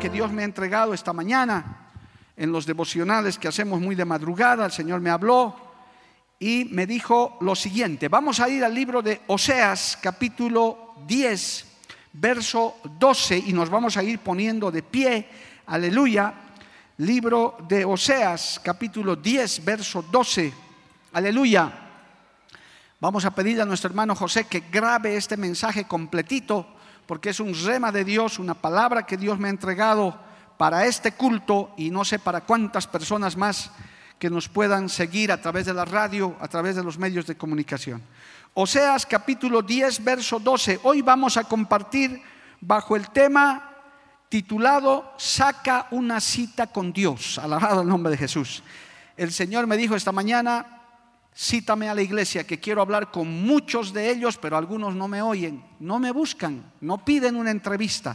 Que Dios me ha entregado esta mañana en los devocionales que hacemos muy de madrugada. El Señor me habló y me dijo lo siguiente. Vamos a ir al libro de Oseas, capítulo 10, verso 12, y nos vamos a ir poniendo de pie. Aleluya. Libro de Oseas, capítulo 10, verso 12. Aleluya. Vamos a pedir a nuestro hermano José que grabe este mensaje completito, porque es un rema de Dios, una palabra que Dios me ha entregado para este culto y no sé para cuántas personas más que nos puedan seguir a través de la radio, a través de los medios de comunicación. Oseas capítulo 10, verso 12. Hoy vamos a compartir bajo el tema titulado Saca una cita con Dios. Alabado el nombre de Jesús. El Señor me dijo esta mañana, cítame a la iglesia, que quiero hablar con muchos de ellos, pero algunos no me oyen, no me buscan, no piden una entrevista.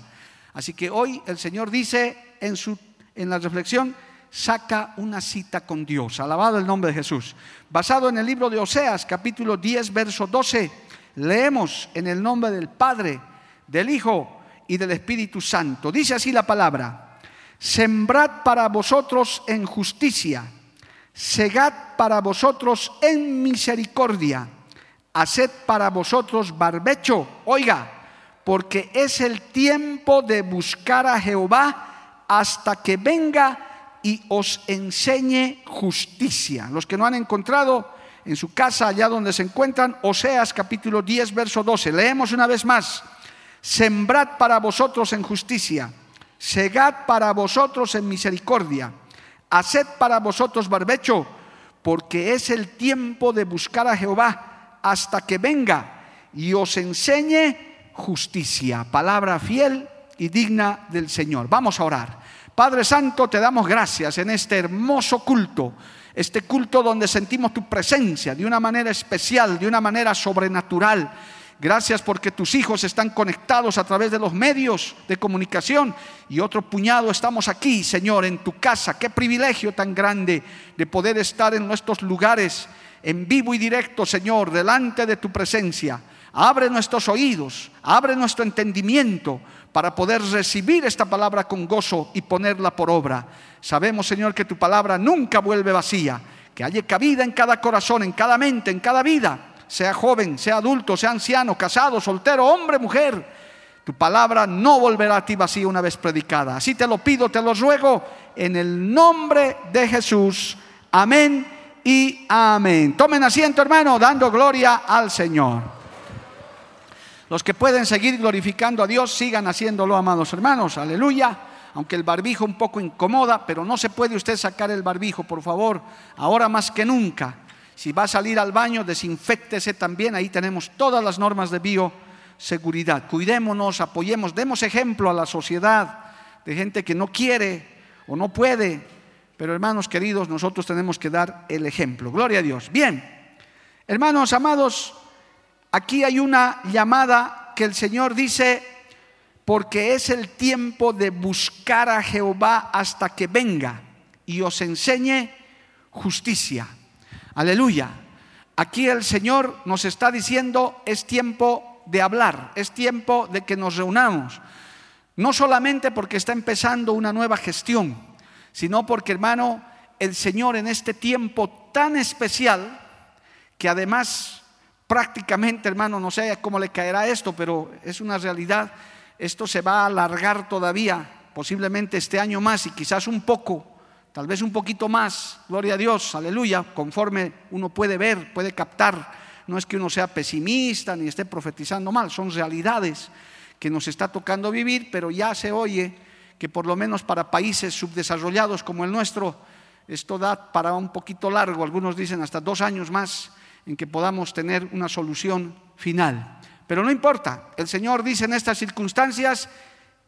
Así que hoy el Señor dice en, su, en la reflexión, saca una cita con Dios. Alabado el nombre de Jesús. Basado en el libro de Oseas, capítulo 10, verso 12, leemos en el nombre del Padre, del Hijo y del Espíritu Santo. Dice así la palabra, sembrad para vosotros en justicia, segad para vosotros en misericordia, haced para vosotros barbecho, oiga, porque es el tiempo de buscar a Jehová hasta que venga y os enseñe justicia. Los que no han encontrado en su casa, allá donde se encuentran, Oseas capítulo 10, verso 12. Leemos una vez más. Sembrad para vosotros en justicia, segad para vosotros en misericordia, haced para vosotros barbecho, porque es el tiempo de buscar a Jehová hasta que venga y os enseñe justicia. Palabra fiel y digna del Señor. Vamos a orar. Padre Santo, te damos gracias en este hermoso culto, este culto donde sentimos tu presencia de una manera especial, de una manera sobrenatural. Gracias porque tus hijos están conectados a través de los medios de comunicación y otro puñado estamos aquí, Señor, en tu casa. Qué privilegio tan grande de poder estar en nuestros lugares en vivo y directo, Señor, delante de tu presencia. Abre nuestros oídos, abre nuestro entendimiento para poder recibir esta palabra con gozo y ponerla por obra. Sabemos, Señor, que tu palabra nunca vuelve vacía, que haya cabida en cada corazón, en cada mente, en cada vida, sea joven, sea adulto, sea anciano, casado, soltero, hombre, mujer. Tu palabra no volverá a ti vacía una vez predicada. Así te lo pido, te lo ruego, en el nombre de Jesús. Amén y amén. Tomen asiento, hermano, dando gloria al Señor. Los que pueden seguir glorificando a Dios, sigan haciéndolo, amados hermanos. Aleluya. Aunque el barbijo un poco incomoda, pero no se puede usted sacar el barbijo, por favor. Ahora más que nunca. Si va a salir al baño, desinfectese también. Ahí tenemos todas las normas de bioseguridad. Cuidémonos, apoyemos, demos ejemplo a la sociedad de gente que no quiere o no puede. Pero hermanos queridos, nosotros tenemos que dar el ejemplo. Gloria a Dios. Bien, hermanos amados, Aquí hay una llamada que el Señor dice, porque es el tiempo de buscar a Jehová hasta que venga y os enseñe justicia. Aleluya. Aquí el Señor nos está diciendo, es tiempo de hablar, es tiempo de que nos reunamos. No solamente porque está empezando una nueva gestión, sino porque, hermano, el Señor en este tiempo tan especial, que además prácticamente, hermano, no sé cómo le caerá esto, pero es una realidad. Esto se va a alargar todavía, posiblemente este año más y quizás un poco, tal vez un poquito más. Gloria a Dios, aleluya, conforme uno puede ver, puede captar. No es que uno sea pesimista ni esté profetizando mal, son realidades que nos está tocando vivir, pero ya se oye que por lo menos para países subdesarrollados como el nuestro, Esto da para un poquito largo, algunos dicen hasta dos años más en que podamos tener una solución final. Pero no importa, el Señor dice en estas circunstancias,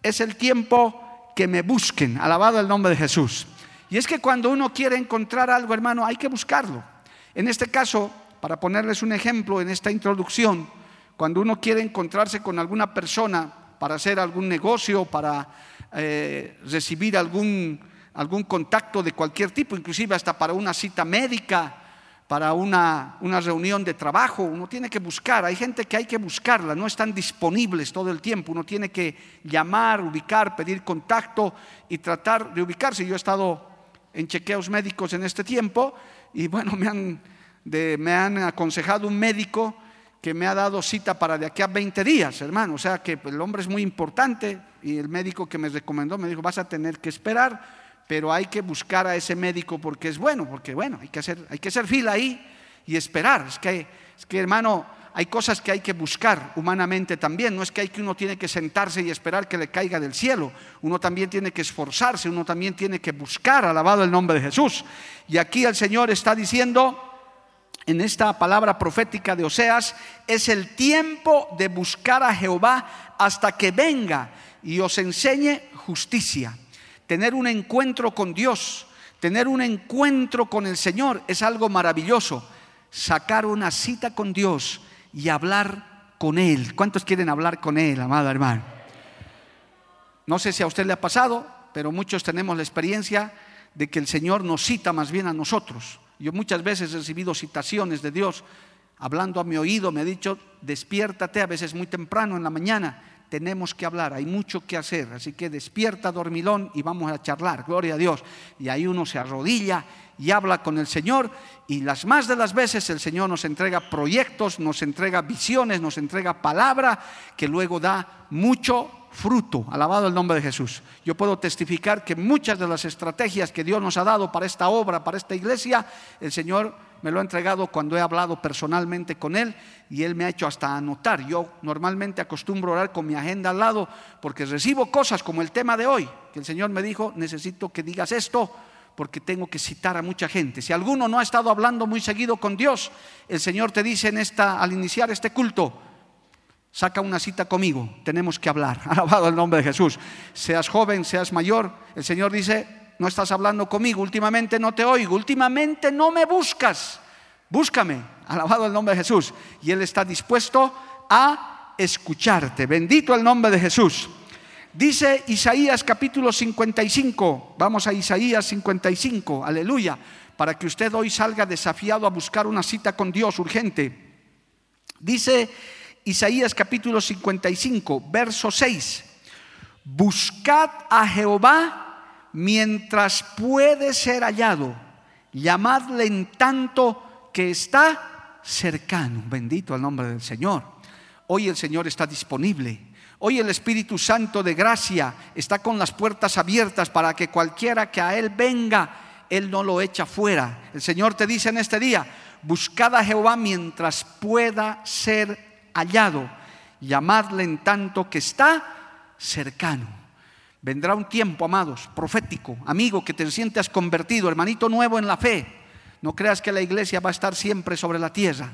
es el tiempo que me busquen, alabado el nombre de Jesús. Y es que cuando uno quiere encontrar algo, hermano, hay que buscarlo. En este caso, para ponerles un ejemplo en esta introducción, cuando uno quiere encontrarse con alguna persona para hacer algún negocio, para eh, recibir algún, algún contacto de cualquier tipo, inclusive hasta para una cita médica, para una, una, reunión de trabajo, uno tiene que buscar, hay gente que hay que buscarla, no están disponibles todo el tiempo, uno tiene que llamar, ubicar, pedir contacto y tratar de ubicarse. Yo he estado en chequeos médicos en este tiempo y bueno, me han, me han aconsejado un médico que me ha dado cita para de aquí a 20 días, hermano. O sea que el hombre es muy importante y el médico que me recomendó me dijo, vas a tener que esperar pero hay que buscar a ese médico porque es bueno, porque bueno, hay que hacer, hay que hacer fila ahí y esperar. Es que, es que, hermano, hay cosas que hay que buscar humanamente también. No es que hay que uno tiene que sentarse y esperar que le caiga del cielo. Uno también tiene que esforzarse, uno también tiene que buscar, alabado el nombre de Jesús. Y aquí el Señor está diciendo, en esta palabra profética de Oseas, es el tiempo de buscar a Jehová hasta que venga y os enseñe justicia tener un encuentro con Dios, tener un encuentro con el Señor es algo maravilloso. Sacar una cita con Dios y hablar con Él. ¿Cuántos quieren hablar con Él, amado hermano? No sé si a usted le ha pasado, pero muchos tenemos la experiencia de que el Señor nos cita más bien a nosotros. Yo muchas veces he recibido citaciones de Dios hablando a mi oído, me ha dicho, despiértate a veces muy temprano en la mañana tenemos que hablar, hay mucho que hacer, así que despierta dormilón y vamos a charlar, gloria a Dios. Y ahí uno se arrodilla y habla con el Señor y las más de las veces el Señor nos entrega proyectos, nos entrega visiones, nos entrega palabra que luego da mucho fruto. Alabado el nombre de Jesús. Yo puedo testificar que muchas de las estrategias que Dios nos ha dado para esta obra, para esta iglesia, el Señor me lo ha entregado cuando he hablado personalmente con Él y Él me ha hecho hasta anotar. Yo normalmente acostumbro orar con mi agenda al lado porque recibo cosas como el tema de hoy, que el Señor me dijo, necesito que digas esto porque tengo que citar a mucha gente. Si alguno no ha estado hablando muy seguido con Dios, el Señor te dice en esta, al iniciar este culto, saca una cita conmigo, tenemos que hablar. Alabado el nombre de Jesús. Seas joven, seas mayor, el Señor dice, no estás hablando conmigo, últimamente no te oigo, últimamente no me buscas, búscame, alabado el nombre de Jesús. Y Él está dispuesto a escucharte. Bendito el nombre de Jesús. Dice Isaías capítulo 55, vamos a Isaías 55, aleluya, para que usted hoy salga desafiado a buscar una cita con Dios urgente. Dice Isaías capítulo 55, verso 6, buscad a Jehová mientras puede ser hallado, llamadle en tanto que está cercano. Bendito el nombre del Señor. Hoy el Señor está disponible. Hoy el Espíritu Santo de gracia está con las puertas abiertas para que cualquiera que a Él venga, Él no lo echa fuera. El Señor te dice en este día, buscad a Jehová mientras pueda ser hallado, llamadle en tanto que está cercano. Vendrá un tiempo, amados, profético, amigo, que te sientas convertido, hermanito nuevo en la fe. No creas que la iglesia va a estar siempre sobre la tierra.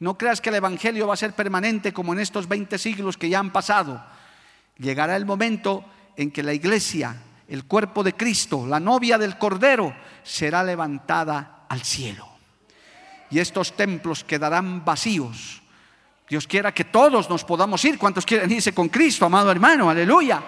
No creas que el Evangelio va a ser permanente como en estos 20 siglos que ya han pasado. Llegará el momento en que la iglesia, el cuerpo de Cristo, la novia del Cordero, será levantada al cielo. Y estos templos quedarán vacíos. Dios quiera que todos nos podamos ir. ¿Cuántos quieren irse con Cristo, amado hermano? Aleluya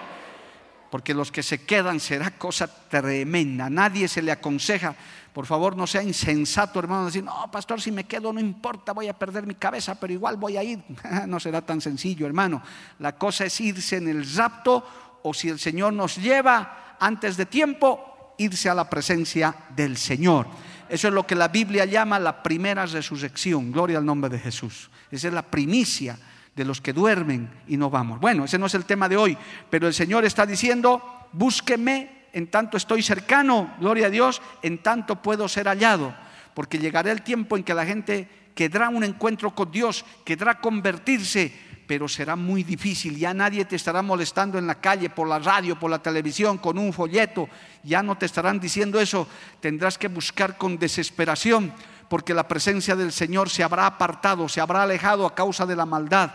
porque los que se quedan será cosa tremenda. Nadie se le aconseja, por favor, no sea insensato, hermano, decir, no, pastor, si me quedo no importa, voy a perder mi cabeza, pero igual voy a ir. no será tan sencillo, hermano. La cosa es irse en el rapto o si el Señor nos lleva antes de tiempo, irse a la presencia del Señor. Eso es lo que la Biblia llama la primera resurrección. Gloria al nombre de Jesús. Esa es la primicia de los que duermen y no vamos. Bueno, ese no es el tema de hoy, pero el Señor está diciendo, búsqueme en tanto estoy cercano, gloria a Dios, en tanto puedo ser hallado, porque llegará el tiempo en que la gente quedará un encuentro con Dios, quedará convertirse, pero será muy difícil. Ya nadie te estará molestando en la calle, por la radio, por la televisión, con un folleto. Ya no te estarán diciendo eso. Tendrás que buscar con desesperación, porque la presencia del Señor se habrá apartado, se habrá alejado a causa de la maldad.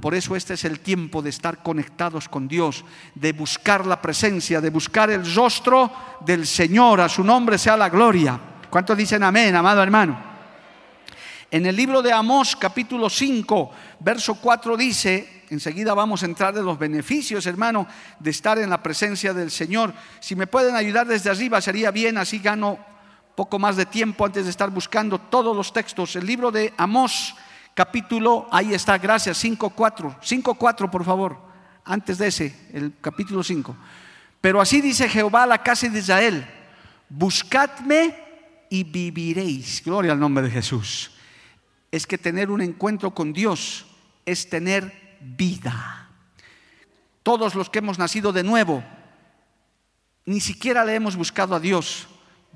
Por eso este es el tiempo de estar conectados con Dios, de buscar la presencia, de buscar el rostro del Señor. A su nombre sea la gloria. ¿Cuántos dicen amén, amado hermano? En el libro de Amós capítulo 5, verso 4 dice, enseguida vamos a entrar de los beneficios, hermano, de estar en la presencia del Señor. Si me pueden ayudar desde arriba sería bien, así gano poco más de tiempo antes de estar buscando todos los textos. El libro de Amós capítulo, ahí está, gracias, 5.4, 5.4 por favor, antes de ese, el capítulo 5. Pero así dice Jehová a la casa de Israel, buscadme y viviréis. Gloria al nombre de Jesús es que tener un encuentro con Dios es tener vida. Todos los que hemos nacido de nuevo, ni siquiera le hemos buscado a Dios.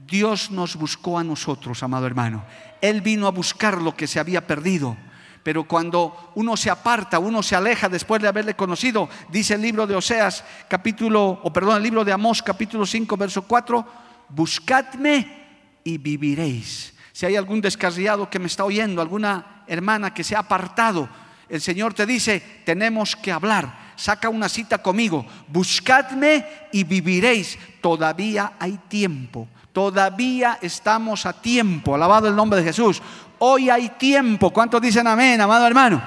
Dios nos buscó a nosotros, amado hermano. Él vino a buscar lo que se había perdido. Pero cuando uno se aparta, uno se aleja después de haberle conocido, dice el libro de Oseas, capítulo, o perdón, el libro de Amós, capítulo 5, verso 4, buscadme y viviréis. Si hay algún descarriado que me está oyendo, alguna hermana que se ha apartado, el Señor te dice, tenemos que hablar. Saca una cita conmigo, buscadme y viviréis. Todavía hay tiempo, todavía estamos a tiempo. Alabado el nombre de Jesús. Hoy hay tiempo. ¿Cuántos dicen amén, amado hermano?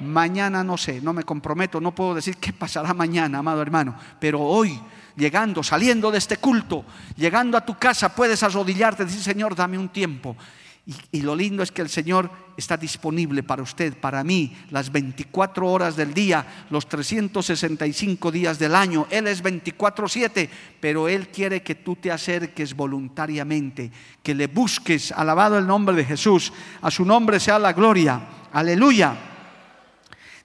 Mañana no sé, no me comprometo, no puedo decir qué pasará mañana, amado hermano, pero hoy llegando, saliendo de este culto, llegando a tu casa, puedes arrodillarte y decir, Señor, dame un tiempo. Y, lo lindo es que el Señor está disponible para usted, para mí, las 24 horas del día, los 365 días del año. Él es 24/7, pero Él quiere que tú te acerques voluntariamente, que le busques, alabado el nombre de Jesús, a su nombre sea la gloria. Aleluya.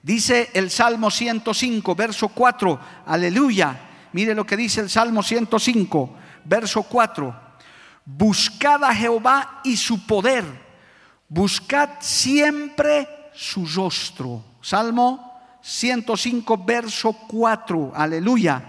Dice el Salmo 105, verso 4, aleluya. Mire lo que dice el Salmo 105, verso 4. Buscad a Jehová y su poder. Buscad siempre su rostro. Salmo 105, verso 4. Aleluya.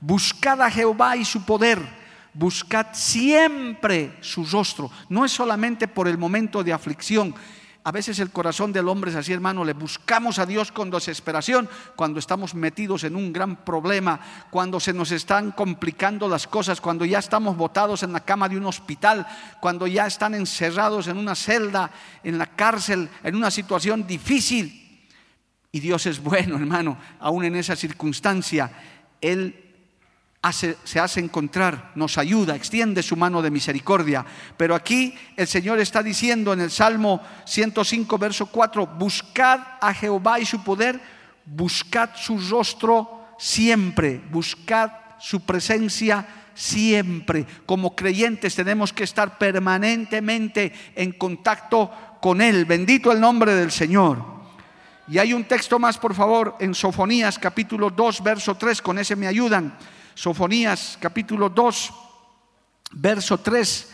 Buscad a Jehová y su poder buscad siempre su rostro. No es solamente por el momento de aflicción, a veces el corazón del hombre es así, hermano, le buscamos a Dios con desesperación cuando estamos metidos en un gran problema, cuando se nos están complicando las cosas, cuando ya estamos botados en la cama de un hospital, cuando ya están encerrados en una celda, en la cárcel, en una situación difícil. Y Dios es bueno, hermano, aún en esa circunstancia. Él se hace encontrar, nos ayuda, extiende su mano de misericordia. Pero aquí el Señor está diciendo en el Salmo 105, verso 4, buscad a Jehová y su poder, buscad su rostro siempre, buscad su presencia siempre. Como creyentes tenemos que estar permanentemente en contacto con Él. Bendito el nombre del Señor. Y hay un texto más, por favor, en Sofonías capítulo 2, verso 3, con ese me ayudan. Sofonías capítulo 2, verso 3.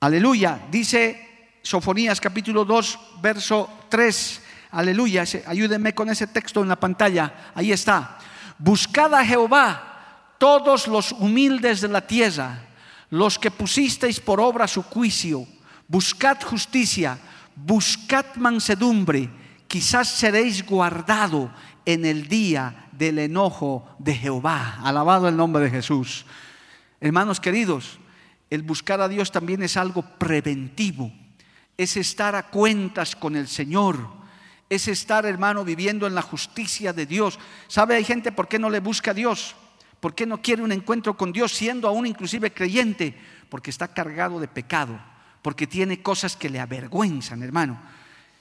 Aleluya. Dice Sofonías capítulo 2, verso 3. Aleluya. Ayúdenme con ese texto en la pantalla. Ahí está. Buscad a Jehová todos los humildes de la tierra, los que pusisteis por obra su juicio. Buscad justicia, buscad mansedumbre, quizás seréis guardado en el día del enojo de Jehová. Alabado el nombre de Jesús. Hermanos queridos, el buscar a Dios también es algo preventivo. Es estar a cuentas con el Señor. Es estar, hermano, viviendo en la justicia de Dios. ¿Sabe? Hay gente por qué no le busca a Dios. ¿Por qué no quiere un encuentro con Dios siendo aún inclusive creyente? Porque está cargado de pecado. Porque tiene cosas que le avergüenzan, hermano.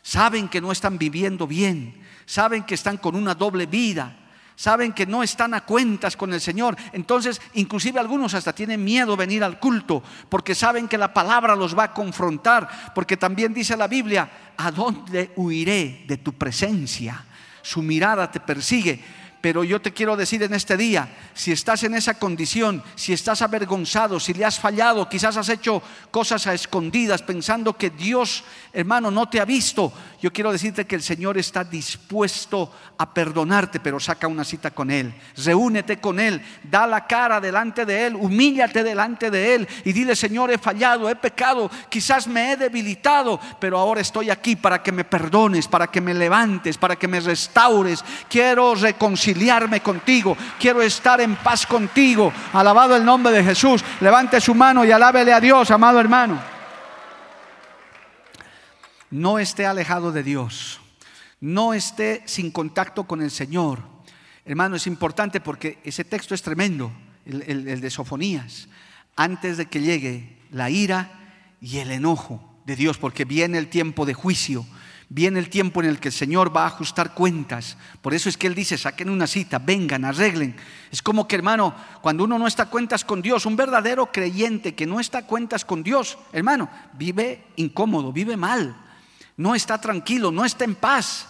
Saben que no están viviendo bien saben que están con una doble vida, saben que no están a cuentas con el Señor. Entonces, inclusive algunos hasta tienen miedo venir al culto porque saben que la palabra los va a confrontar, porque también dice la Biblia, ¿a dónde huiré de tu presencia? Su mirada te persigue. Pero yo te quiero decir en este día, si estás en esa condición, si estás avergonzado, si le has fallado, quizás has hecho cosas a escondidas pensando que Dios, hermano, no te ha visto, yo quiero decirte que el Señor está dispuesto a perdonarte, pero saca una cita con Él. Reúnete con Él, da la cara delante de Él, humíllate delante de Él y dile, Señor, he fallado, he pecado, quizás me he debilitado, pero ahora estoy aquí para que me perdones, para que me levantes, para que me restaures. Quiero reconciliarme contigo, quiero estar en paz contigo. Alabado el nombre de Jesús. Levante su mano y alábele a Dios, amado hermano no esté alejado de Dios, no esté sin contacto con el Señor. Hermano, es importante porque ese texto es tremendo, el, de Sofonías, antes de que llegue la ira y el enojo de Dios, porque viene el tiempo de juicio, viene el tiempo en el que el Señor va a ajustar cuentas. Por eso es que Él dice, saquen una cita, vengan, arreglen. Es como que, hermano, cuando uno no está a cuentas con Dios, un verdadero creyente que no está a cuentas con Dios, hermano, vive incómodo, vive mal no está tranquilo, no está en paz.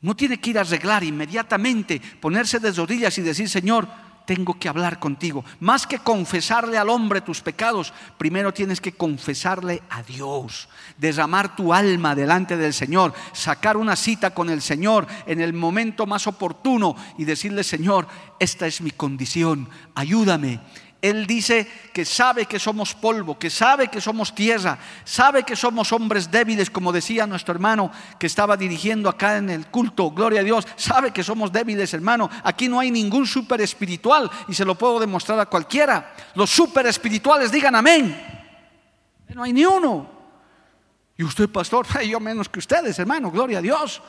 No tiene que ir a arreglar inmediatamente, ponerse de rodillas y decir, Señor, tengo que hablar contigo. Más que confesarle al hombre tus pecados, primero tienes que confesarle a Dios, derramar tu alma delante del Señor, sacar una cita con el Señor en el momento más oportuno y decirle, Señor, esta es mi condición, ayúdame él dice que sabe que somos polvo, que sabe que somos tierra, sabe que somos hombres débiles, como decía nuestro hermano que estaba dirigiendo acá en el culto, gloria a Dios, sabe que somos débiles, hermano. Aquí no hay ningún super espiritual y se lo puedo demostrar a cualquiera. Los super espirituales digan amén. No hay ni uno. Y usted, pastor, yo menos que ustedes, hermano, gloria a Dios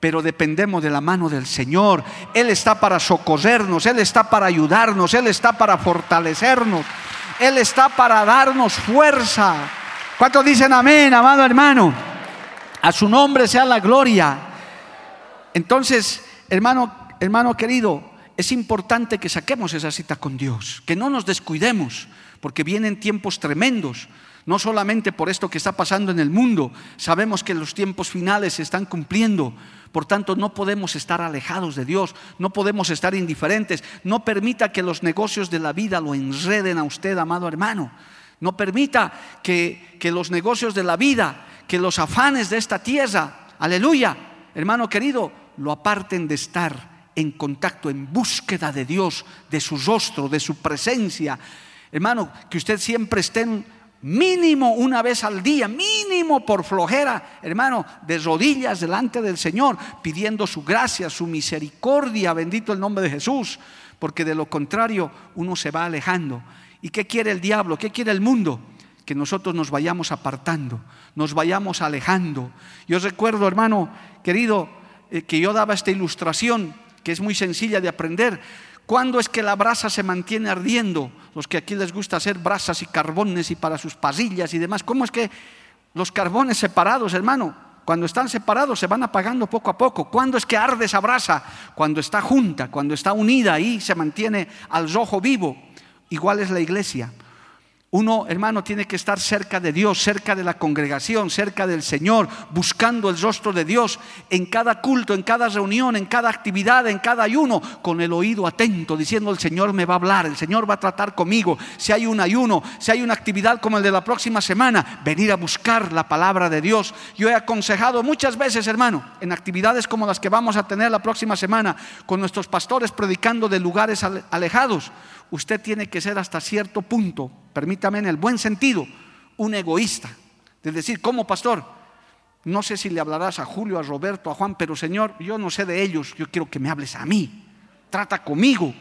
pero dependemos de la mano del Señor. Él está para socorrernos, Él está para ayudarnos, Él está para fortalecernos, Él está para darnos fuerza. ¿Cuántos dicen amén, amado hermano? A su nombre sea la gloria. Entonces, hermano, hermano querido, es importante que saquemos esa cita con Dios, que no nos descuidemos, porque vienen tiempos tremendos no solamente por esto que está pasando en el mundo, sabemos que los tiempos finales se están cumpliendo, por tanto no podemos estar alejados de Dios, no podemos estar indiferentes, no permita que los negocios de la vida lo enreden a usted, amado hermano, no permita que, que los negocios de la vida, que los afanes de esta tierra, aleluya, hermano querido, lo aparten de estar en contacto, en búsqueda de Dios, de su rostro, de su presencia. Hermano, que usted siempre esté en mínimo una vez al día, mínimo por flojera, hermano, de rodillas delante del Señor, pidiendo su gracia, su misericordia, bendito el nombre de Jesús, porque de lo contrario uno se va alejando. ¿Y qué quiere el diablo? ¿Qué quiere el mundo? Que nosotros nos vayamos apartando, nos vayamos alejando. Yo recuerdo, hermano querido, eh, que yo daba esta ilustración, que es muy sencilla de aprender. ¿Cuándo es que la brasa se mantiene ardiendo? Los que aquí les gusta hacer brasas y carbones y para sus pasillas y demás. ¿Cómo es que los carbones separados, hermano, cuando están separados se van apagando poco a poco? ¿Cuándo es que arde esa brasa? Cuando está junta, cuando está unida ahí se mantiene al rojo vivo. Igual es la iglesia. Uno, hermano, tiene que estar cerca de Dios, cerca de la congregación, cerca del Señor, buscando el rostro de Dios en cada culto, en cada reunión, en cada actividad, en cada ayuno, con el oído atento, diciendo el Señor me va a hablar, el Señor va a tratar conmigo. Si hay un ayuno, si hay una actividad como el de la próxima semana, venir a buscar la palabra de Dios. Yo he aconsejado muchas veces, hermano, en actividades como las que vamos a tener la próxima semana, con nuestros pastores predicando de lugares alejados usted tiene que ser hasta cierto punto, permítame en el buen sentido, un egoísta. Es decir, como pastor, no sé si le hablarás a Julio, a Roberto, a Juan, pero Señor, yo no sé de ellos, yo quiero que me hables a mí. Trata conmigo.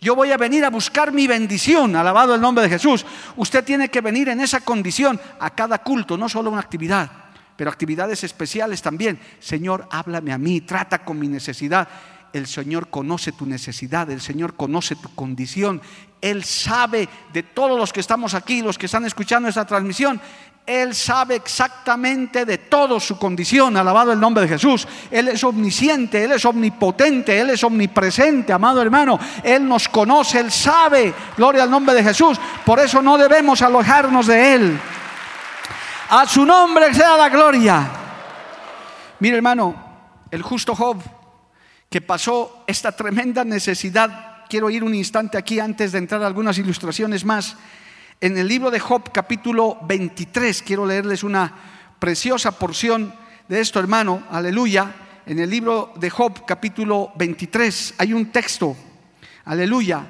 Yo voy a venir a buscar mi bendición, alabado el nombre de Jesús. Usted tiene que venir en esa condición a cada culto, no solo una actividad, pero actividades especiales también. Señor, háblame a mí, trata con mi necesidad el Señor conoce tu necesidad, el Señor conoce tu condición, Él sabe de todos los que estamos aquí, los que están escuchando esta transmisión, Él sabe exactamente de todo su condición, alabado el nombre de Jesús. Él es omnisciente, Él es omnipotente, Él es omnipresente, amado hermano. Él nos conoce, Él sabe, gloria al nombre de Jesús. Por eso no debemos alojarnos de Él. A su nombre sea la gloria. Mire hermano, el justo Job que pasó esta tremenda necesidad. Quiero ir un instante aquí antes de entrar a algunas ilustraciones más. En el libro de Job capítulo 23, quiero leerles una preciosa porción de esto, hermano, aleluya. En el libro de Job capítulo 23 hay un texto, aleluya,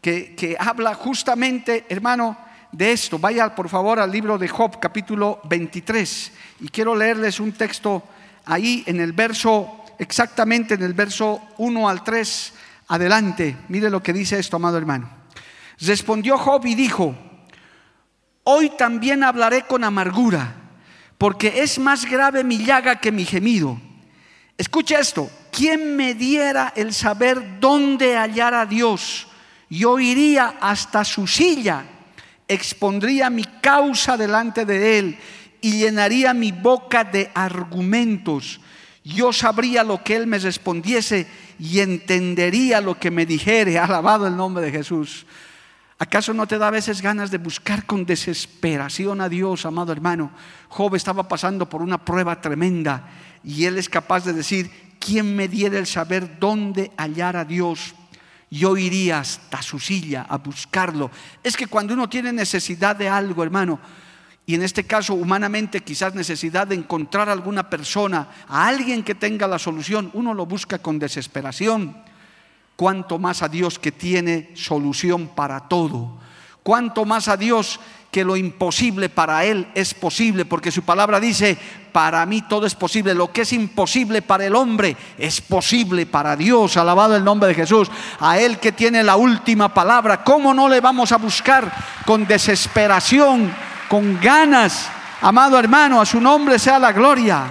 que, que habla justamente, hermano, de esto. Vaya por favor al libro de Job capítulo 23 y quiero leerles un texto ahí en el verso, exactamente en el verso 1 al 3, adelante. Mire lo que dice esto, amado hermano. Respondió Job y dijo, hoy también hablaré con amargura, porque es más grave mi llaga que mi gemido. Escucha esto, ¿quién me diera el saber dónde hallar a Dios? Yo iría hasta su silla, expondría mi causa delante de él y llenaría mi boca de argumentos. Yo sabría lo que él me respondiese y entendería lo que me dijere. Alabado el nombre de Jesús. ¿Acaso no te da a veces ganas de buscar con desesperación a Dios, amado hermano? Job estaba pasando por una prueba tremenda y él es capaz de decir, ¿quién me diera el saber dónde hallar a Dios? Yo iría hasta su silla a buscarlo. Es que cuando uno tiene necesidad de algo, hermano, y en este caso humanamente quizás necesidad de encontrar a alguna persona, a alguien que tenga la solución, uno lo busca con desesperación. Cuanto más a Dios que tiene solución para todo. Cuanto más a Dios que lo imposible para Él es posible, porque su palabra dice, para mí todo es posible, lo que es imposible para el hombre es posible para Dios, alabado el nombre de Jesús, a Él que tiene la última palabra, ¿cómo no le vamos a buscar con desesperación? Con ganas. Amado hermano, a su nombre sea la gloria.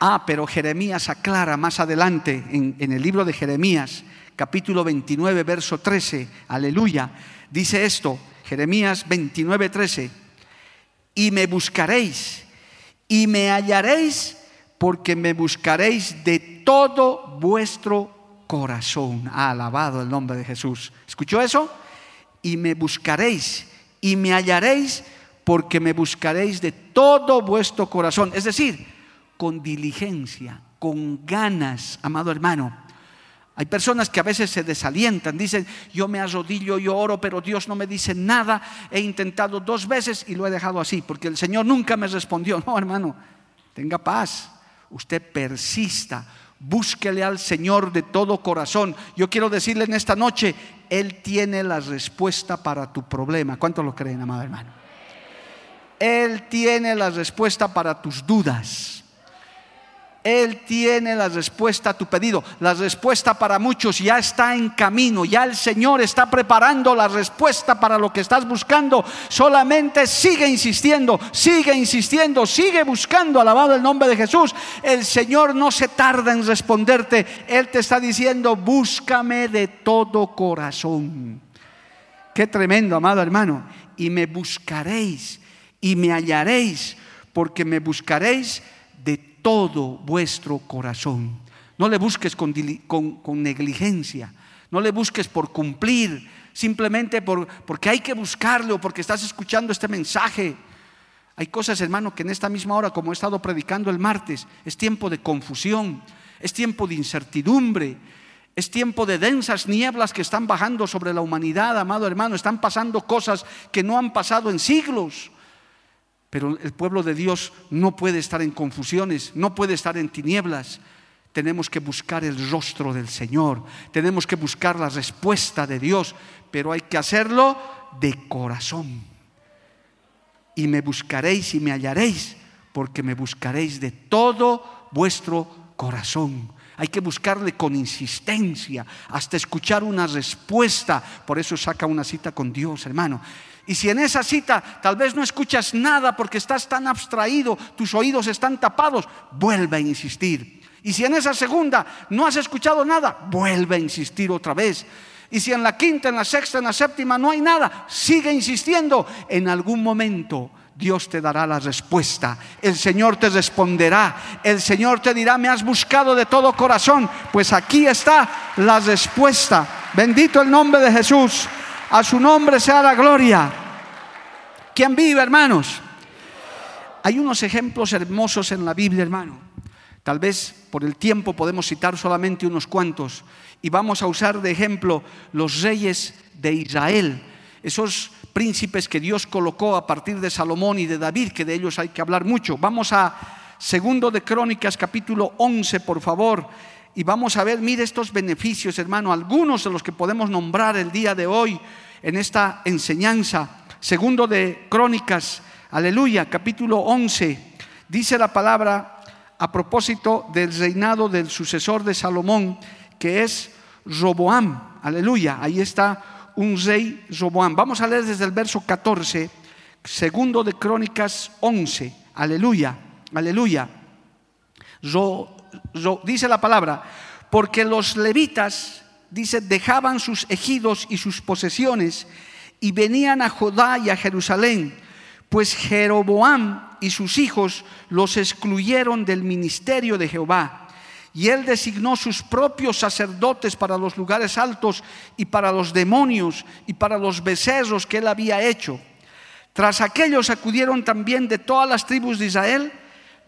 Ah, pero Jeremías aclara más adelante en, el libro de Jeremías, capítulo 29, verso 13, aleluya, dice esto, Jeremías 29, 13, y me buscaréis y me hallaréis porque me buscaréis de todo vuestro corazón. alabado el nombre de Jesús. ¿Escuchó eso? Y me buscaréis y me hallaréis porque me buscaréis de todo vuestro corazón. Es decir, con diligencia, con ganas, amado hermano. Hay personas que a veces se desalientan, dicen, yo me arrodillo, yo oro, pero Dios no me dice nada. He intentado dos veces y lo he dejado así, porque el Señor nunca me respondió. No, hermano, tenga paz. Usted persista, búsquele al Señor de todo corazón. Yo quiero decirle en esta noche, Él tiene la respuesta para tu problema. ¿Cuántos lo creen, amado hermano? Él tiene la respuesta para tus dudas. Él tiene la respuesta a tu pedido. La respuesta para muchos ya está en camino. Ya el Señor está preparando la respuesta para lo que estás buscando. Solamente sigue insistiendo, sigue insistiendo, sigue buscando. Alabado el nombre de Jesús. El Señor no se tarda en responderte. Él te está diciendo, búscame de todo corazón. Qué tremendo, amado hermano. Y me buscaréis y me hallaréis porque me buscaréis todo vuestro corazón. No le busques con, negligencia, no le busques por cumplir, simplemente por, porque hay que buscarlo, o porque estás escuchando este mensaje. Hay cosas, hermano, que en esta misma hora, como he estado predicando el martes, es tiempo de confusión, es tiempo de incertidumbre, es tiempo de densas nieblas que están bajando sobre la humanidad, amado hermano. Están pasando cosas que no han pasado en siglos. Pero el pueblo de Dios no puede estar en confusiones, no puede estar en tinieblas. Tenemos que buscar el rostro del Señor, tenemos que buscar la respuesta de Dios, pero hay que hacerlo de corazón. Y me buscaréis y me hallaréis, porque me buscaréis de todo vuestro corazón. Hay que buscarle con insistencia hasta escuchar una respuesta. Por eso saca una cita con Dios, hermano. Y si en esa cita tal vez no escuchas nada porque estás tan abstraído, tus oídos están tapados, vuelve a insistir. Y si en esa segunda no has escuchado nada, vuelve a insistir otra vez. Y si en la quinta, en la sexta, en la séptima no hay nada, sigue insistiendo. En algún momento Dios te dará la respuesta. El Señor te responderá. El Señor te dirá, me has buscado de todo corazón. Pues aquí está la respuesta. Bendito el nombre de Jesús. A su nombre sea la gloria. ¿Quién vive, hermanos? Hay unos ejemplos hermosos en la Biblia, hermano. Tal vez por el tiempo podemos citar solamente unos cuantos y vamos a usar de ejemplo los reyes de Israel, esos príncipes que Dios colocó a partir de Salomón y de David, que de ellos hay que hablar mucho. Vamos a Segundo de Crónicas capítulo 11, por favor, y vamos a ver, mire estos beneficios, hermano, algunos de los que podemos nombrar el día de hoy en esta enseñanza. Segundo de Crónicas, aleluya, capítulo 11, dice la palabra a propósito del reinado del sucesor de Salomón, que es Roboam, aleluya, ahí está un rey Roboam. Vamos a leer desde el verso 14, segundo de Crónicas 11, aleluya, aleluya. Dice la palabra, porque los levitas, dice, dejaban sus ejidos y sus posesiones y venían a Judá y a Jerusalén, pues Jeroboam y sus hijos los excluyeron del ministerio de Jehová. Y él designó sus propios sacerdotes para los lugares altos y para los demonios y para los becerros que él había hecho. Tras aquellos acudieron también de todas las tribus de Israel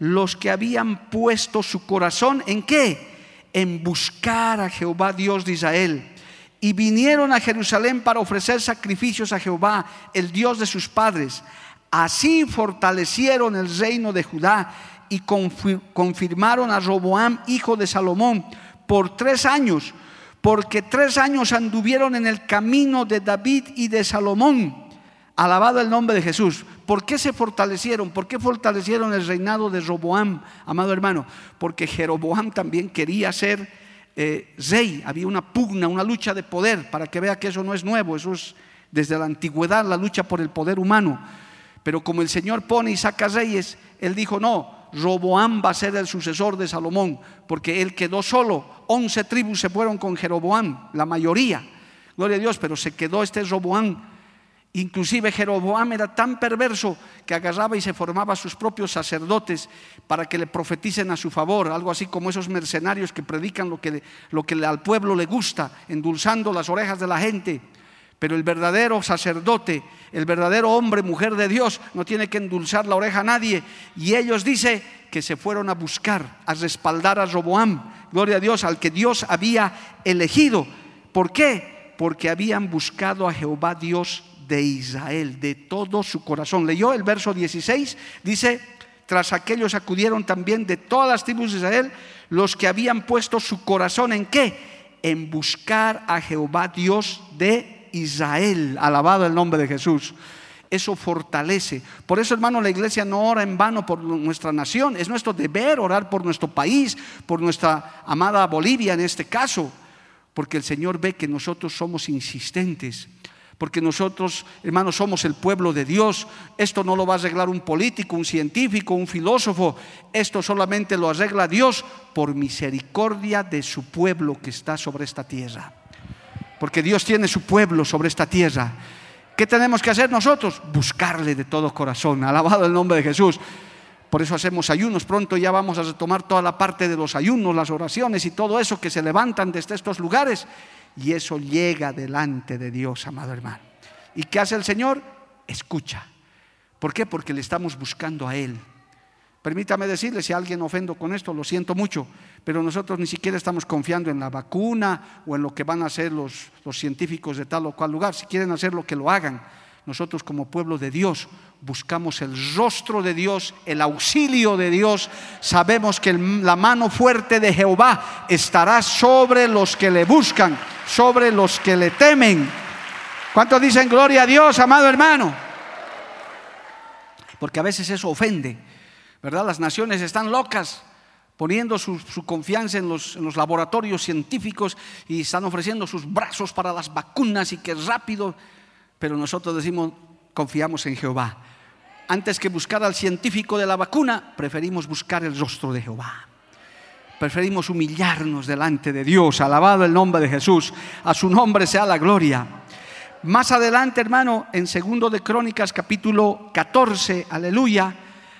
los que habían puesto su corazón en qué? En buscar a Jehová Dios de Israel. Y vinieron a Jerusalén para ofrecer sacrificios a Jehová, el Dios de sus padres. Así fortalecieron el reino de Judá y confirmaron a Roboam, hijo de Salomón, por tres años, porque tres años anduvieron en el camino de David y de Salomón. Alabado el nombre de Jesús. ¿Por qué se fortalecieron? ¿Por qué fortalecieron el reinado de Roboam, amado hermano? Porque Jeroboam también quería ser eh, rey. Había una pugna, una lucha de poder, para que vea que eso no es nuevo, eso es desde la antigüedad la lucha por el poder humano. Pero como el Señor pone y saca reyes, Él dijo, no, Roboam va a ser el sucesor de Salomón, porque él quedó solo. Once tribus se fueron con Jeroboam, la mayoría. Gloria a Dios, pero se quedó este Roboam. Inclusive Jeroboam era tan perverso que agarraba y se formaba sus propios sacerdotes para que le profeticen a su favor, algo así como esos mercenarios que predican lo que, lo que al pueblo le gusta, endulzando las orejas de la gente. Pero el verdadero sacerdote, el verdadero hombre, mujer de Dios, no tiene que endulzar la oreja a nadie. Y ellos dice que se fueron a buscar, a respaldar a Roboam, gloria a Dios, al que Dios había elegido. ¿Por qué? Porque habían buscado a Jehová Dios de Israel, de todo su corazón. Leyó el verso 16, dice, tras aquellos acudieron también de todas las tribus de Israel los que habían puesto su corazón en qué? En buscar a Jehová Dios de Israel. Alabado el nombre de Jesús. Eso fortalece. Por eso, hermano, la iglesia no ora en vano por nuestra nación. Es nuestro deber orar por nuestro país, por nuestra amada Bolivia en este caso. Porque el Señor ve que nosotros somos insistentes. Porque nosotros, hermanos, somos el pueblo de Dios. Esto no lo va a arreglar un político, un científico, un filósofo. Esto solamente lo arregla Dios por misericordia de su pueblo que está sobre esta tierra porque Dios tiene su pueblo sobre esta tierra. ¿Qué tenemos que hacer nosotros? Buscarle de todo corazón. Alabado el nombre de Jesús. Por eso hacemos ayunos. Pronto ya vamos a retomar toda la parte de los ayunos, las oraciones y todo eso que se levantan desde estos lugares. Y eso llega delante de Dios, amado hermano. ¿Y qué hace el Señor? Escucha. ¿Por qué? Porque le estamos buscando a Él. Permítame decirle, si alguien ofendo con esto, lo siento mucho, pero nosotros ni siquiera estamos confiando en la vacuna o en lo que van a hacer los, los científicos de tal o cual lugar. Si quieren hacer lo que lo hagan. Nosotros como pueblo de Dios buscamos el rostro de Dios, el auxilio de Dios. Sabemos que la mano fuerte de Jehová estará sobre los que le buscan, sobre los que le temen. ¿Cuántos dicen gloria a Dios, amado hermano? Porque a veces eso ofende. ¿verdad? Las naciones están locas poniendo su, confianza en los, en los, laboratorios científicos y están ofreciendo sus brazos para las vacunas y que rápido, pero nosotros decimos, confiamos en Jehová. Antes que buscar al científico de la vacuna, preferimos buscar el rostro de Jehová. Preferimos humillarnos delante de Dios, alabado el nombre de Jesús, a su nombre sea la gloria. Más adelante, hermano, en segundo de Crónicas capítulo 14, aleluya,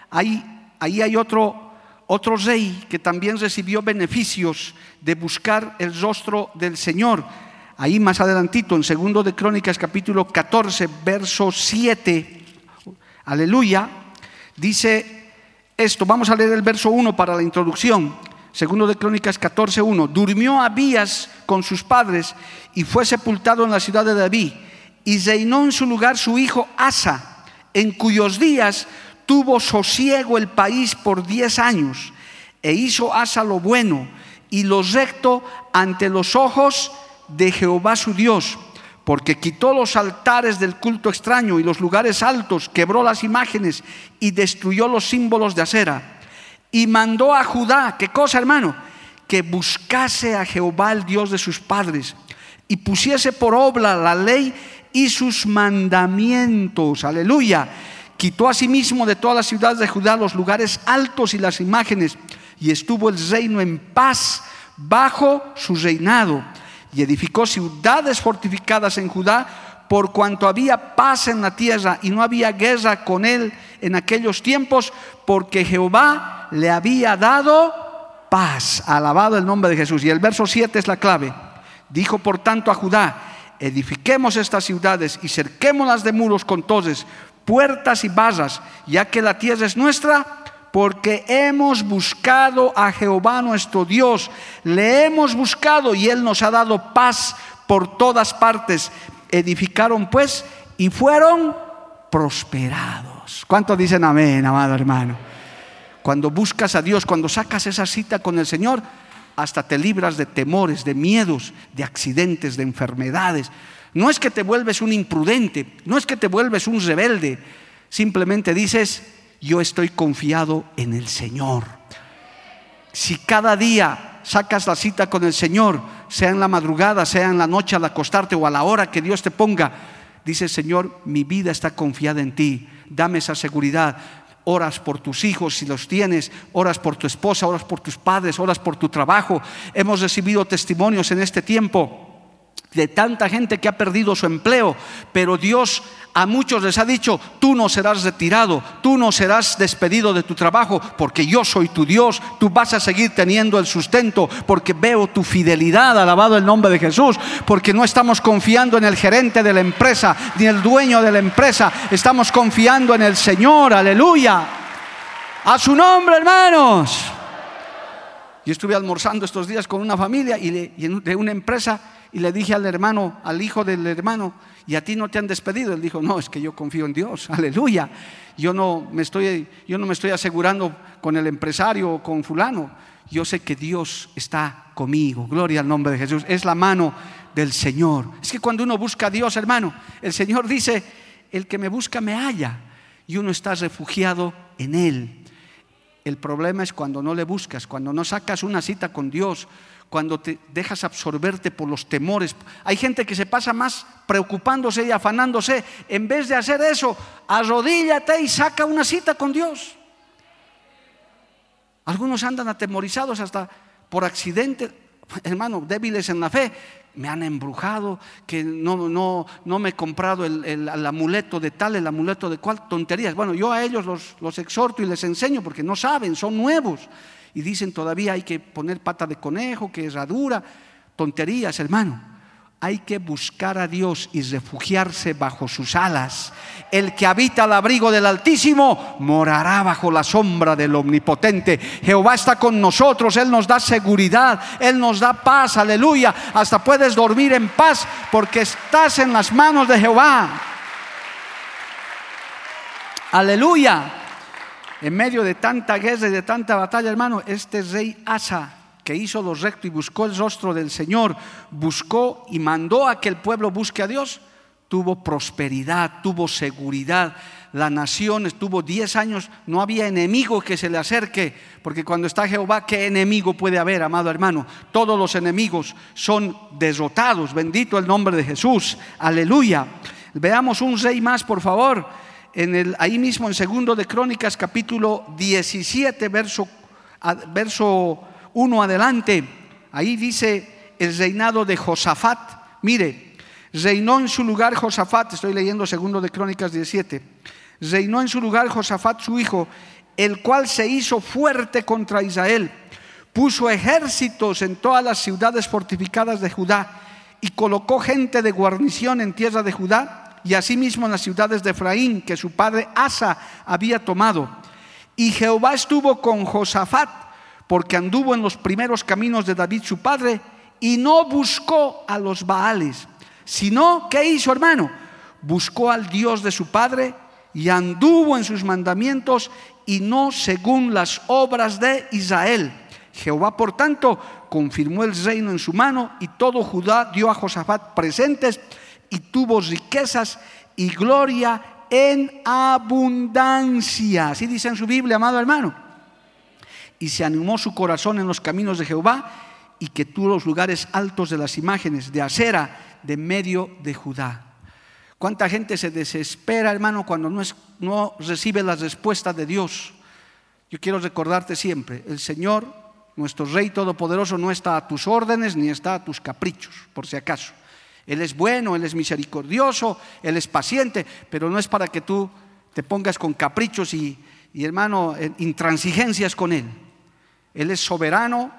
hay ahí hay otro, otro rey que también recibió beneficios de buscar el rostro del Señor. Ahí más adelantito, en segundo de Crónicas capítulo 14, verso 7, aleluya, dice esto. Vamos a leer el verso 1 para la introducción. Segundo de Crónicas 14:1. Durmió Abías con sus padres y fue sepultado en la ciudad de David. Y reinó en su lugar su hijo Asa, en cuyos días tuvo sosiego el país por diez años. E hizo Asa lo bueno y lo recto ante los ojos de Jehová su Dios porque quitó los altares del culto extraño y los lugares altos, quebró las imágenes y destruyó los símbolos de acera. Y mandó a Judá, ¿qué cosa hermano? Que buscase a Jehová el Dios de sus padres y pusiese por obra la ley y sus mandamientos. Aleluya. Quitó asimismo de todas las ciudades de Judá los lugares altos y las imágenes y estuvo el reino en paz bajo su reinado y edificó ciudades fortificadas en Judá, por cuanto había paz en la tierra y no había guerra con él en aquellos tiempos, porque Jehová le había dado paz. Alabado el nombre de Jesús. Y el verso 7 es la clave. Dijo por tanto a Judá, edifiquemos estas ciudades y cerquémoslas de muros con toses, puertas y barras, ya que la tierra es nuestra porque hemos buscado a Jehová nuestro Dios, le hemos buscado y Él nos ha dado paz por todas partes. Edificaron pues y fueron prosperados. ¿Cuántos dicen amén, amado hermano? Cuando buscas a Dios, cuando sacas esa cita con el Señor, hasta te libras de temores, de miedos, de accidentes, de enfermedades. No es que te vuelves un imprudente, no es que te vuelves un rebelde, simplemente dices, yo estoy confiado en el Señor. Si cada día sacas la cita con el Señor, sea en la madrugada, sea en la noche al acostarte o a la hora que Dios te ponga, dice Señor, mi vida está confiada en ti, dame esa seguridad. Oras por tus hijos si los tienes, oras por tu esposa, oras por tus padres, oras por tu trabajo. Hemos recibido testimonios en este tiempo de tanta gente que ha perdido su empleo, pero Dios a muchos les ha dicho, tú no serás retirado, tú no serás despedido de tu trabajo, porque yo soy tu Dios, tú vas a seguir teniendo el sustento, porque veo tu fidelidad, alabado el nombre de Jesús, porque no estamos confiando en el gerente de la empresa, ni el dueño de la empresa, estamos confiando en el Señor, aleluya. A su nombre, hermanos. Yo estuve almorzando estos días con una familia y de una empresa y le dije al hermano, al hijo del hermano, ¿y a ti no te han despedido? Él dijo, no, es que yo confío en Dios, aleluya. Yo no me estoy, yo no me estoy asegurando con el empresario o con fulano. Yo sé que Dios está conmigo. Gloria al nombre de Jesús. Es la mano del Señor. Es que cuando uno busca a Dios, hermano, el Señor dice, el que me busca me halla. Y uno está refugiado en Él. El problema es cuando no le buscas, cuando no sacas una cita con Dios, cuando te dejas absorberte por los temores. Hay gente que se pasa más preocupándose y afanándose. En vez de hacer eso, arrodíllate y saca una cita con Dios. Algunos andan atemorizados hasta por accidente, hermano, débiles en la fe. Me han embrujado, que no, no, no me he comprado el, amuleto de tal, el amuleto de cual, tonterías. Bueno, yo a ellos los, los exhorto y les enseño porque no saben, son nuevos y dicen todavía hay que poner pata de conejo, que herradura, tonterías, hermano. Hay que buscar a Dios y refugiarse bajo sus alas. El que habita al abrigo del Altísimo morará bajo la sombra del Omnipotente. Jehová está con nosotros, Él nos da seguridad, Él nos da paz, aleluya. Hasta puedes dormir en paz porque estás en las manos de Jehová. Aleluya en medio de tanta guerra y de tanta batalla, hermano, este rey Asa, que hizo lo recto y buscó el rostro del Señor, buscó y mandó a que el pueblo busque a Dios, tuvo prosperidad, tuvo seguridad. La nación estuvo 10 años, no había enemigo que se le acerque, porque cuando está Jehová, ¿qué enemigo puede haber, amado hermano? Todos los enemigos son derrotados. Bendito el nombre de Jesús. Aleluya. Veamos un rey más, por favor en el, ahí mismo en segundo de Crónicas capítulo 17, verso, verso 1 adelante, ahí dice el reinado de Josafat. Mire, reinó en su lugar Josafat, estoy leyendo segundo de Crónicas 17, reinó en su lugar Josafat su hijo, el cual se hizo fuerte contra Israel, puso ejércitos en todas las ciudades fortificadas de Judá y colocó gente de guarnición en tierra de Judá y asimismo en las ciudades de Efraín que su padre Asa había tomado. Y Jehová estuvo con Josafat, porque anduvo en los primeros caminos de David su padre, y no buscó a los Baales, sino, ¿qué hizo hermano? Buscó al Dios de su padre y anduvo en sus mandamientos y no según las obras de Israel. Jehová, por tanto, confirmó el reino en su mano y todo Judá dio a Josafat presentes y tuvo riquezas y gloria en abundancia. Así dice en su Biblia, amado hermano. Y se animó su corazón en los caminos de Jehová y que tuvo los lugares altos de las imágenes de acera de medio de Judá. ¿Cuánta gente se desespera, hermano, cuando no, es, no recibe la respuesta de Dios? Yo quiero recordarte siempre, el Señor, nuestro Rey Todopoderoso, no está a tus órdenes ni está a tus caprichos, por si acaso. Él es bueno, Él es misericordioso, Él es paciente, pero no es para que tú te pongas con caprichos y, y hermano, intransigencias con Él. Él es soberano,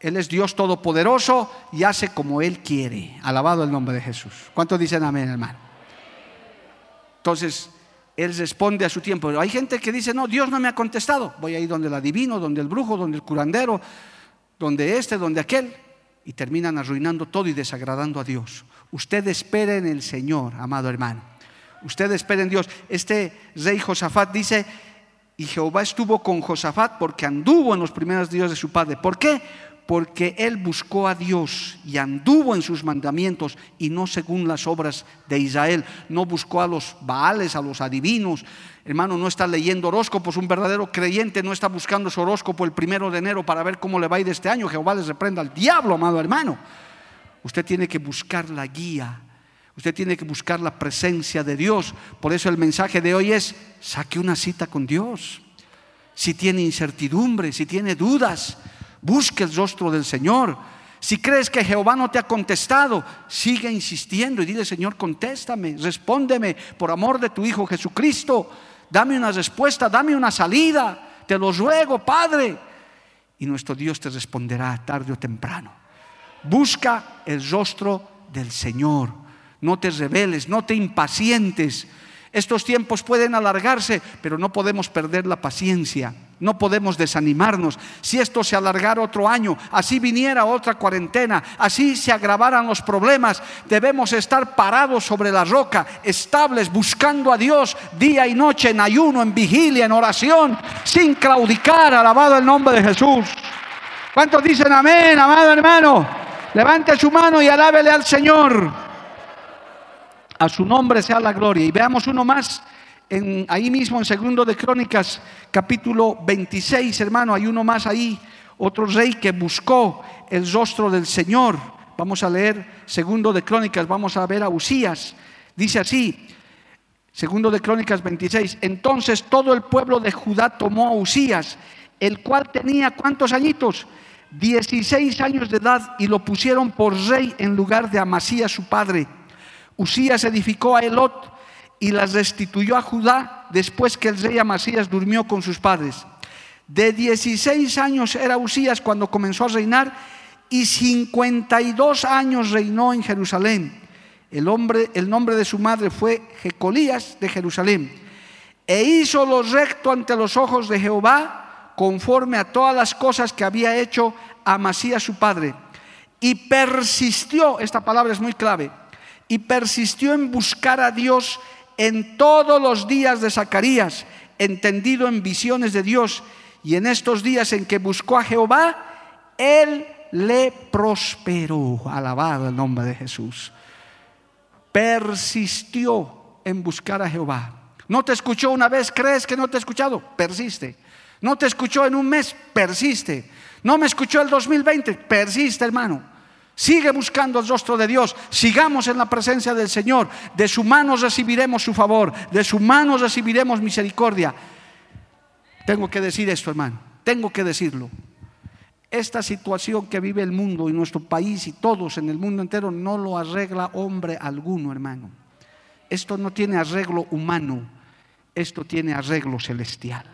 Él es Dios Todopoderoso y hace como Él quiere. Alabado el nombre de Jesús. ¿Cuántos dicen amén, hermano? Entonces, él responde a su tiempo. Hay gente que dice, no, Dios no me ha contestado. Voy a ir donde el adivino, donde el brujo, donde el curandero, donde este, donde aquel. Y terminan arruinando todo y desagradando a Dios. Usted espere en el Señor, amado hermano. Usted espere en Dios. Este rey Josafat dice, y Jehová estuvo con Josafat porque anduvo en los primeros días de su padre. ¿Por qué? porque él buscó a Dios y anduvo en sus mandamientos y no según las obras de Israel. No buscó a los baales, a los adivinos. Hermano, no está leyendo horóscopos. Un verdadero creyente no está buscando su horóscopo el primero de enero para ver cómo le va a ir este año. Jehová les reprenda al diablo, amado hermano. Usted tiene que buscar la guía. Usted tiene que buscar la presencia de Dios. Por eso el mensaje de hoy es, saque una cita con Dios. Si tiene incertidumbre, si tiene dudas, Busque el rostro del Señor. Si crees que Jehová no te ha contestado, sigue insistiendo y dile, Señor, contéstame, respóndeme por amor de tu Hijo Jesucristo. Dame una respuesta, dame una salida. Te lo ruego, Padre. Y nuestro Dios te responderá tarde o temprano. Busca el rostro del Señor. No te rebeles, no te impacientes. Estos tiempos pueden alargarse, pero no podemos perder la paciencia. No podemos desanimarnos. Si esto se alargara otro año, así viniera otra cuarentena, así se agravaran los problemas, debemos estar parados sobre la roca, estables, buscando a Dios día y noche, en ayuno, en vigilia, en oración, sin claudicar. Alabado el nombre de Jesús. ¿Cuántos dicen amén, amado hermano? Levante su mano y alábele al Señor. A su nombre sea la gloria. Y veamos uno más ahí mismo en segundo de Crónicas, capítulo 26, hermano, hay uno más ahí, otro rey que buscó el rostro del Señor. Vamos a leer segundo de Crónicas, vamos a ver a Usías. Dice así, segundo de Crónicas 26, entonces todo el pueblo de Judá tomó a Usías, el cual tenía cuántos añitos? 16 años de edad y lo pusieron por rey en lugar de Amasías su padre. Usías edificó a Elot y las restituyó a Judá después que el rey Amasías durmió con sus padres. De 16 años era Usías cuando comenzó a reinar y 52 años reinó en Jerusalén. El, hombre, el nombre de su madre fue Jecolías de Jerusalén. E hizo lo recto ante los ojos de Jehová conforme a todas las cosas que había hecho Amasías su padre. Y persistió, esta palabra es muy clave, y persistió en buscar a Dios en todos los días de Zacarías, entendido en visiones de Dios, y en estos días en que buscó a Jehová, él le prosperó. Alabado el nombre de Jesús. Persistió en buscar a Jehová. No te escuchó una vez, crees que no te ha escuchado, persiste. No te escuchó en un mes, persiste. No me escuchó el 2020, persiste hermano. Sigue buscando el rostro de Dios. Sigamos en la presencia del Señor. De su mano recibiremos su favor. De su mano recibiremos misericordia. Tengo que decir esto, hermano. Tengo que decirlo. Esta situación que vive el mundo y nuestro país y todos en el mundo entero no lo arregla hombre alguno, hermano. Esto no tiene arreglo humano. Esto tiene arreglo celestial.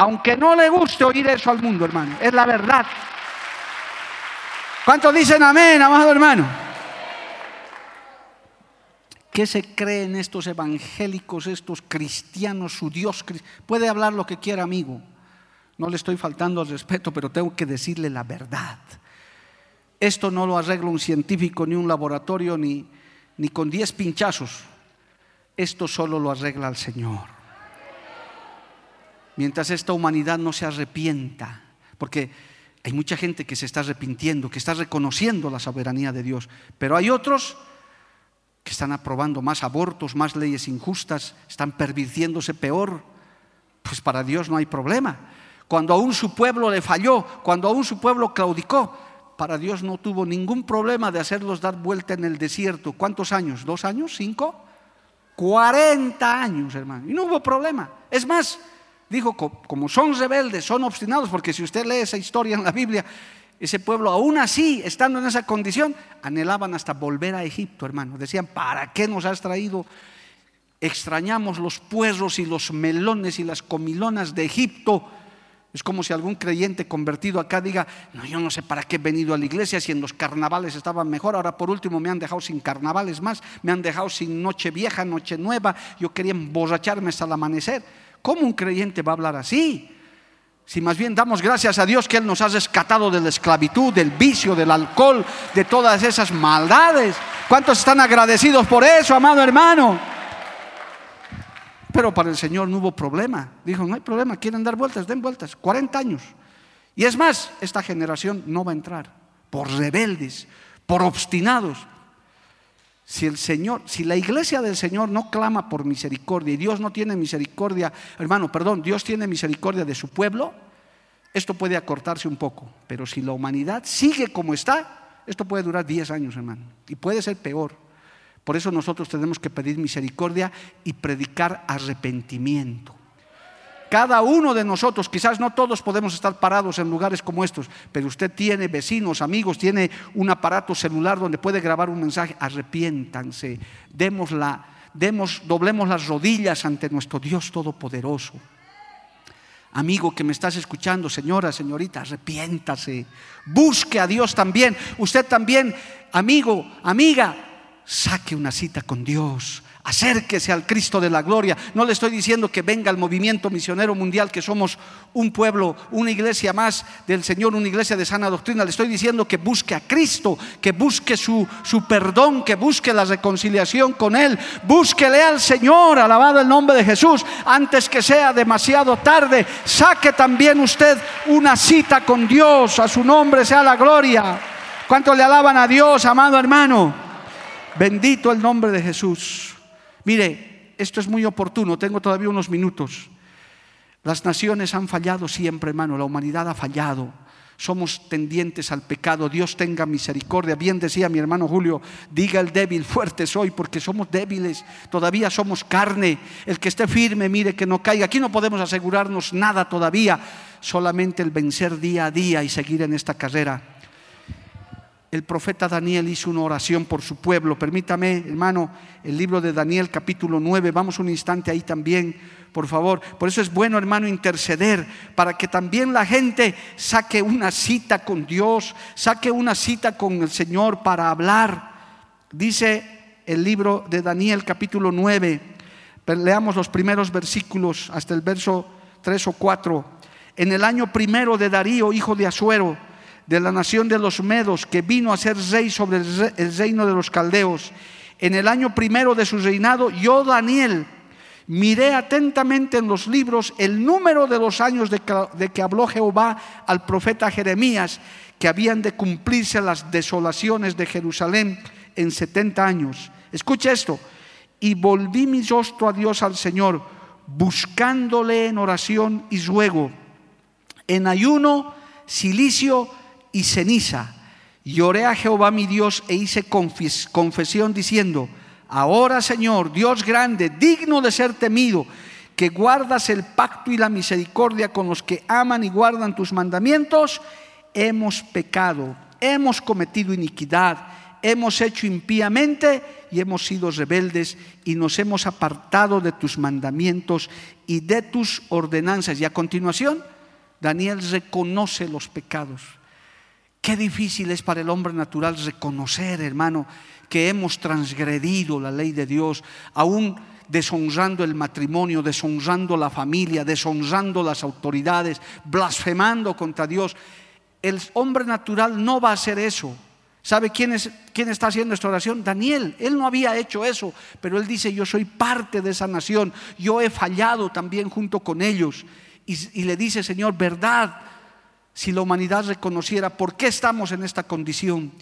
Aunque no le guste oír eso al mundo, hermano. Es la verdad. ¿Cuántos dicen amén, amado hermano? ¿Qué se creen estos evangélicos, estos cristianos, su Dios? Puede hablar lo que quiera, amigo. No le estoy faltando al respeto, pero tengo que decirle la verdad. Esto no lo arregla un científico, ni un laboratorio, ni, ni con diez pinchazos. Esto solo lo arregla el Señor. Mientras esta humanidad no se arrepienta, porque hay mucha gente que se está arrepintiendo, que está reconociendo la soberanía de Dios, pero hay otros que están aprobando más abortos, más leyes injustas, están pervirtiéndose peor, pues para Dios no hay problema. Cuando aún su pueblo le falló, cuando aún su pueblo claudicó, para Dios no tuvo ningún problema de hacerlos dar vuelta en el desierto. ¿Cuántos años? ¿Dos años? ¿Cinco? Cuarenta años, hermano. Y no hubo problema. Es más, dijo, como son rebeldes, son obstinados, porque si usted lee esa historia en la Biblia, ese pueblo, aún así, estando en esa condición, anhelaban hasta volver a Egipto, hermano. Decían, ¿para qué nos has traído? Extrañamos los puerros y los melones y las comilonas de Egipto. Es como si algún creyente convertido acá diga, no, yo no sé para qué he venido a la iglesia si en los carnavales estaban mejor, ahora por último me han dejado sin carnavales más, me han dejado sin noche vieja, noche nueva, yo quería emborracharme hasta el amanecer. ¿Cómo un creyente va a hablar así? Si más bien damos gracias a Dios que Él nos ha rescatado de la esclavitud, del vicio, del alcohol, de todas esas maldades. ¿Cuántos están agradecidos por eso, amado hermano? Pero para el Señor no hubo problema. Dijo, no hay problema, quieren dar vueltas, den vueltas. 40 años. Y es más, esta generación no va a entrar por rebeldes, por obstinados. Si el Señor, si la iglesia del Señor no clama por misericordia y Dios no tiene misericordia, hermano, perdón, Dios tiene misericordia de su pueblo, esto puede acortarse un poco. Pero si la humanidad sigue como está, esto puede durar 10 años, hermano. Y puede ser peor. Por eso nosotros tenemos que pedir misericordia y predicar arrepentimiento. Cada uno de nosotros, quizás no todos podemos estar parados en lugares como estos, pero usted tiene vecinos, amigos, tiene un aparato celular donde puede grabar un mensaje. Arrepiéntanse, demos la, demos, doblemos las rodillas ante nuestro Dios Todopoderoso. Amigo que me estás escuchando, señora, señorita, arrepiéntase. Busque a Dios también. Usted también, amigo, amiga, saque una cita con Dios. Acérquese al Cristo de la gloria. No le estoy diciendo que venga al movimiento misionero mundial, que somos un pueblo, una iglesia más del Señor, una iglesia de sana doctrina. Le estoy diciendo que busque a Cristo, que busque su, su perdón, que busque la reconciliación con Él. Búsquele al Señor, alabado el nombre de Jesús, antes que sea demasiado tarde. Saque también usted una cita con Dios. A su nombre sea la gloria. ¿Cuánto le alaban a Dios, amado hermano? Bendito el nombre de Jesús. Mire, esto es muy oportuno, tengo todavía unos minutos. Las naciones han fallado siempre, hermano, la humanidad ha fallado. Somos tendientes al pecado. Dios tenga misericordia. Bien decía mi hermano Julio, diga el débil, fuerte soy, porque somos débiles. Todavía somos carne. El que esté firme, mire que no caiga. Aquí no podemos asegurarnos nada todavía, solamente el vencer día a día y seguir en esta carrera el profeta Daniel hizo una oración por su pueblo. Permítame, hermano, el libro de Daniel capítulo 9, vamos un instante ahí también, por favor. Por eso es bueno, hermano, interceder para que también la gente saque una cita con Dios, saque una cita con el Señor para hablar. Dice el libro de Daniel capítulo 9, leamos los primeros versículos hasta el verso 3 o 4. En el año primero de Darío, hijo de Asuero, de la nación de los Medos, que vino a ser rey sobre el reino de los caldeos. En el año primero de su reinado, yo, Daniel, miré atentamente en los libros el número de los años de que, habló Jehová al profeta Jeremías, que habían de cumplirse las desolaciones de Jerusalén en 70 años. Escucha esto. Y volví mi rostro a Dios, al Señor, buscándole en oración y ruego, en ayuno, silicio y ceniza. Lloré a Jehová mi Dios e hice confesión diciendo, ahora Señor, Dios grande, digno de ser temido, que guardas el pacto y la misericordia con los que aman y guardan tus mandamientos, hemos pecado, hemos cometido iniquidad, hemos hecho impíamente y hemos sido rebeldes y nos hemos apartado de tus mandamientos y de tus ordenanzas. Y a continuación, Daniel reconoce los pecados Qué difícil es para el hombre natural reconocer, hermano, que hemos transgredido la ley de Dios, aún deshonrando el matrimonio, deshonrando la familia, deshonrando las autoridades, blasfemando contra Dios. El hombre natural no va a hacer eso. ¿Sabe quién, es, quién está haciendo esta oración? Daniel. Él no había hecho eso, pero él dice, yo soy parte de esa nación, yo he fallado también junto con ellos. Y, y le dice, Señor, verdad, si la humanidad reconociera por qué estamos en esta condición.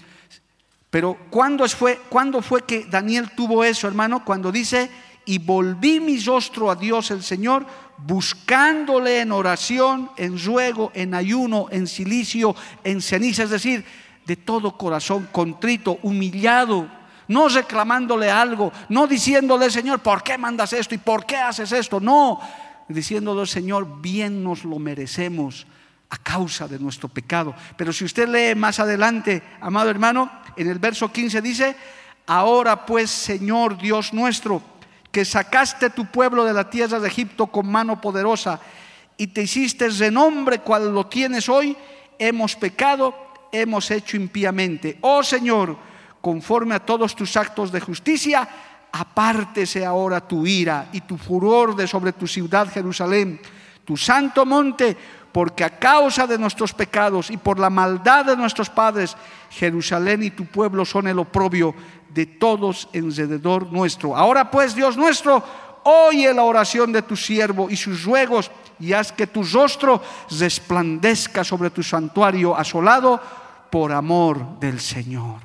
Pero ¿cuándo fue, ¿cuándo fue que Daniel tuvo eso, hermano? Cuando dice, y volví mi rostro a Dios el Señor, buscándole en oración, en ruego, en ayuno, en silicio, en ceniza, es decir, de todo corazón, contrito, humillado, no reclamándole algo, no diciéndole, Señor, ¿por qué mandas esto y por qué haces esto? No, diciéndole, Señor, bien nos lo merecemos a causa de nuestro pecado. Pero si usted lee más adelante, amado hermano, en el verso 15 dice, ahora pues, Señor Dios nuestro, que sacaste tu pueblo de la tierra de Egipto con mano poderosa y te hiciste renombre cual lo tienes hoy, hemos pecado, hemos hecho impíamente. Oh Señor, conforme a todos tus actos de justicia, apártese ahora tu ira y tu furor de sobre tu ciudad Jerusalén, tu santo monte, porque a causa de nuestros pecados y por la maldad de nuestros padres, Jerusalén y tu pueblo son el oprobio de todos alrededor nuestro. Ahora pues, Dios nuestro, oye la oración de tu siervo y sus ruegos y haz que tu rostro resplandezca sobre tu santuario asolado por amor del Señor.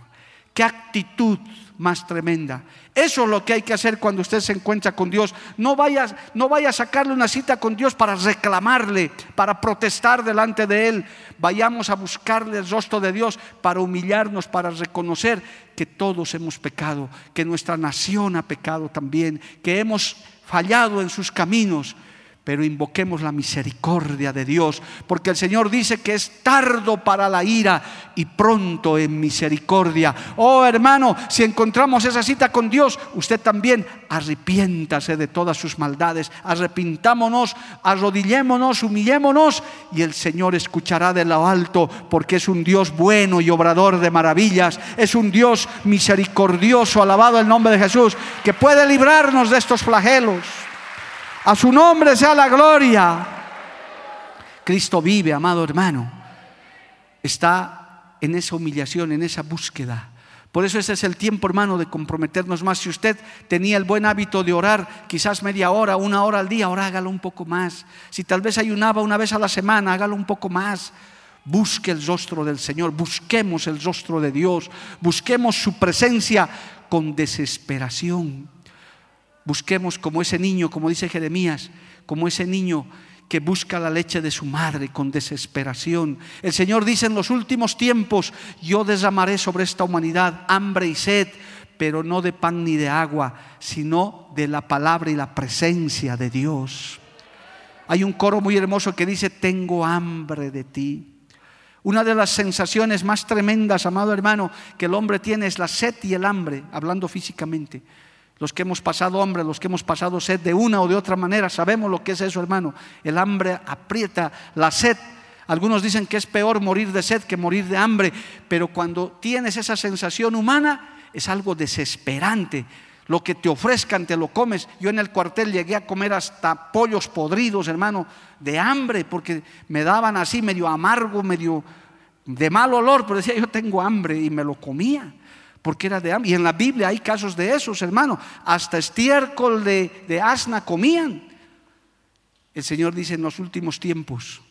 Qué actitud más tremenda. Eso es lo que hay que hacer cuando usted se encuentra con Dios. No vaya, no vaya a sacarle una cita con Dios para reclamarle, para protestar delante de Él. Vayamos a buscarle el rostro de Dios para humillarnos, para reconocer que todos hemos pecado, que nuestra nación ha pecado también, que hemos fallado en sus caminos pero invoquemos la misericordia de Dios, porque el Señor dice que es tardo para la ira y pronto en misericordia. Oh hermano, si encontramos esa cita con Dios, usted también arrepiéntase de todas sus maldades, arrepintámonos, arrodillémonos, humillémonos y el Señor escuchará de lo alto, porque es un Dios bueno y obrador de maravillas, es un Dios misericordioso, alabado el nombre de Jesús, que puede librarnos de estos flagelos. A su nombre sea la gloria. Cristo vive, amado hermano. Está en esa humillación, en esa búsqueda. Por eso ese es el tiempo, hermano, de comprometernos más. Si usted tenía el buen hábito de orar, quizás media hora, una hora al día, ahora hágalo un poco más. Si tal vez ayunaba una vez a la semana, hágalo un poco más. Busque el rostro del Señor, busquemos el rostro de Dios, busquemos su presencia con desesperación. Busquemos como ese niño, como dice Jeremías, como ese niño que busca la leche de su madre con desesperación. El Señor dice en los últimos tiempos, yo derramaré sobre esta humanidad hambre y sed, pero no de pan ni de agua, sino de la palabra y la presencia de Dios. Hay un coro muy hermoso que dice, tengo hambre de ti. Una de las sensaciones más tremendas, amado hermano, que el hombre tiene es la sed y el hambre, hablando físicamente. Los que hemos pasado hambre, los que hemos pasado sed de una o de otra manera, sabemos lo que es eso, hermano. El hambre aprieta la sed. Algunos dicen que es peor morir de sed que morir de hambre, pero cuando tienes esa sensación humana es algo desesperante. Lo que te ofrezcan te lo comes. Yo en el cuartel llegué a comer hasta pollos podridos, hermano, de hambre, porque me daban así medio amargo, medio de mal olor, pero decía yo tengo hambre y me lo comía porque era de hambre. Y en la Biblia hay casos de esos, hermano. Hasta estiércol de, de asna comían. El Señor dice en los últimos tiempos,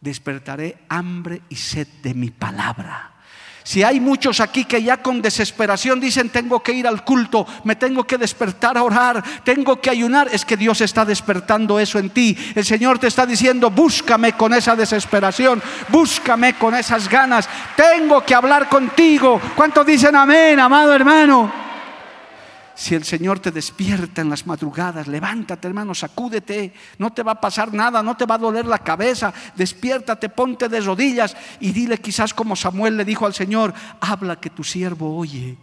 despertaré hambre y sed de mi palabra. Si hay muchos aquí que ya con desesperación dicen, tengo que ir al culto, me tengo que despertar a orar, tengo que ayunar, es que Dios está despertando eso en ti. El Señor te está diciendo, búscame con esa desesperación, búscame con esas ganas, tengo que hablar contigo. ¿Cuántos dicen amén, amado hermano? Si el Señor te despierta en las madrugadas, levántate hermano, sacúdete, no te va a pasar nada, no te va a doler la cabeza, despiértate, ponte de rodillas y dile quizás como Samuel le dijo al Señor, habla que tu siervo oye.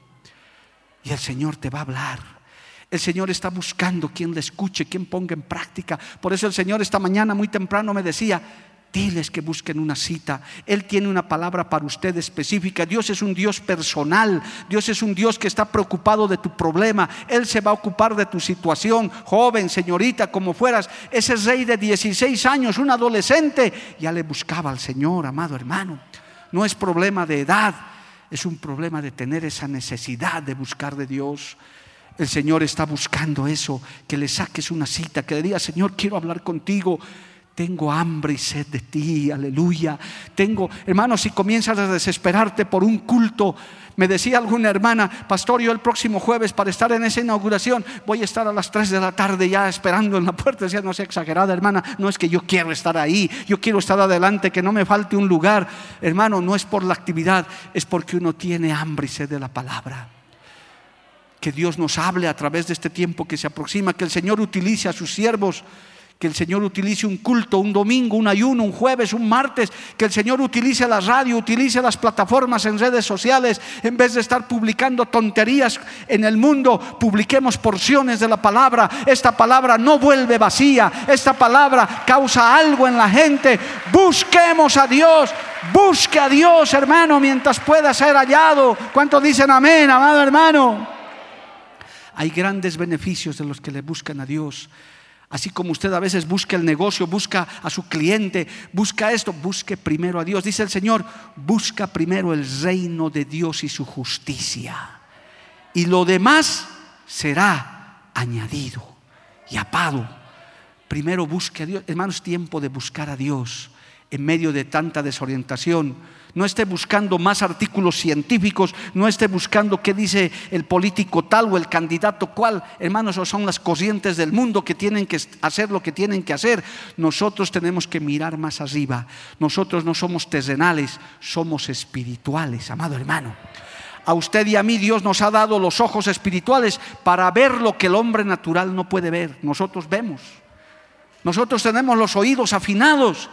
Y el Señor te va a hablar. El Señor está buscando quien le escuche, quien ponga en práctica. Por eso el Señor esta mañana muy temprano me decía, Diles que busquen una cita. Él tiene una palabra para usted específica. Dios es un Dios personal. Dios es un Dios que está preocupado de tu problema. Él se va a ocupar de tu situación. Joven, señorita, como fueras. Ese rey de 16 años, un adolescente, ya le buscaba al Señor, amado hermano. No es problema de edad. Es un problema de tener esa necesidad de buscar de Dios. El Señor está buscando eso, que le saques una cita, que le digas, Señor, quiero hablar contigo. Tengo hambre y sed de ti, aleluya. Tengo, hermano, si comienzas a desesperarte por un culto, me decía alguna hermana, pastor, yo el próximo jueves para estar en esa inauguración voy a estar a las 3 de la tarde ya esperando en la puerta. Decía, no sea exagerada, hermana, no es que yo quiero estar ahí, yo quiero estar adelante, que no me falte un lugar. Hermano, no es por la actividad, es porque uno tiene hambre y sed de la palabra. Que Dios nos hable a través de este tiempo que se aproxima, que el Señor utilice a sus siervos que el Señor utilice un culto, un domingo, un ayuno, un jueves, un martes, que el Señor utilice la radio, utilice las plataformas en redes sociales, en vez de estar publicando tonterías en el mundo, publiquemos porciones de la palabra. Esta palabra no vuelve vacía, esta palabra causa algo en la gente. Busquemos a Dios, busque a Dios, hermano, mientras pueda ser hallado. ¿Cuántos dicen amén, amado hermano? Hay grandes beneficios de los que le buscan a Dios. Así como usted a veces busca el negocio, busca a su cliente, busca esto, busque primero a Dios. Dice el Señor, busca primero el reino de Dios y su justicia. Y lo demás será añadido y apado. Primero busque a Dios. Hermano, es tiempo de buscar a Dios en medio de tanta desorientación no esté buscando más artículos científicos, no esté buscando qué dice el político tal o el candidato cual. Hermanos, son las corrientes del mundo que tienen que hacer lo que tienen que hacer. Nosotros tenemos que mirar más arriba. Nosotros no somos terrenales, somos espirituales, amado hermano. A usted y a mí Dios nos ha dado los ojos espirituales para ver lo que el hombre natural no puede ver. Nosotros vemos. Nosotros tenemos los oídos afinados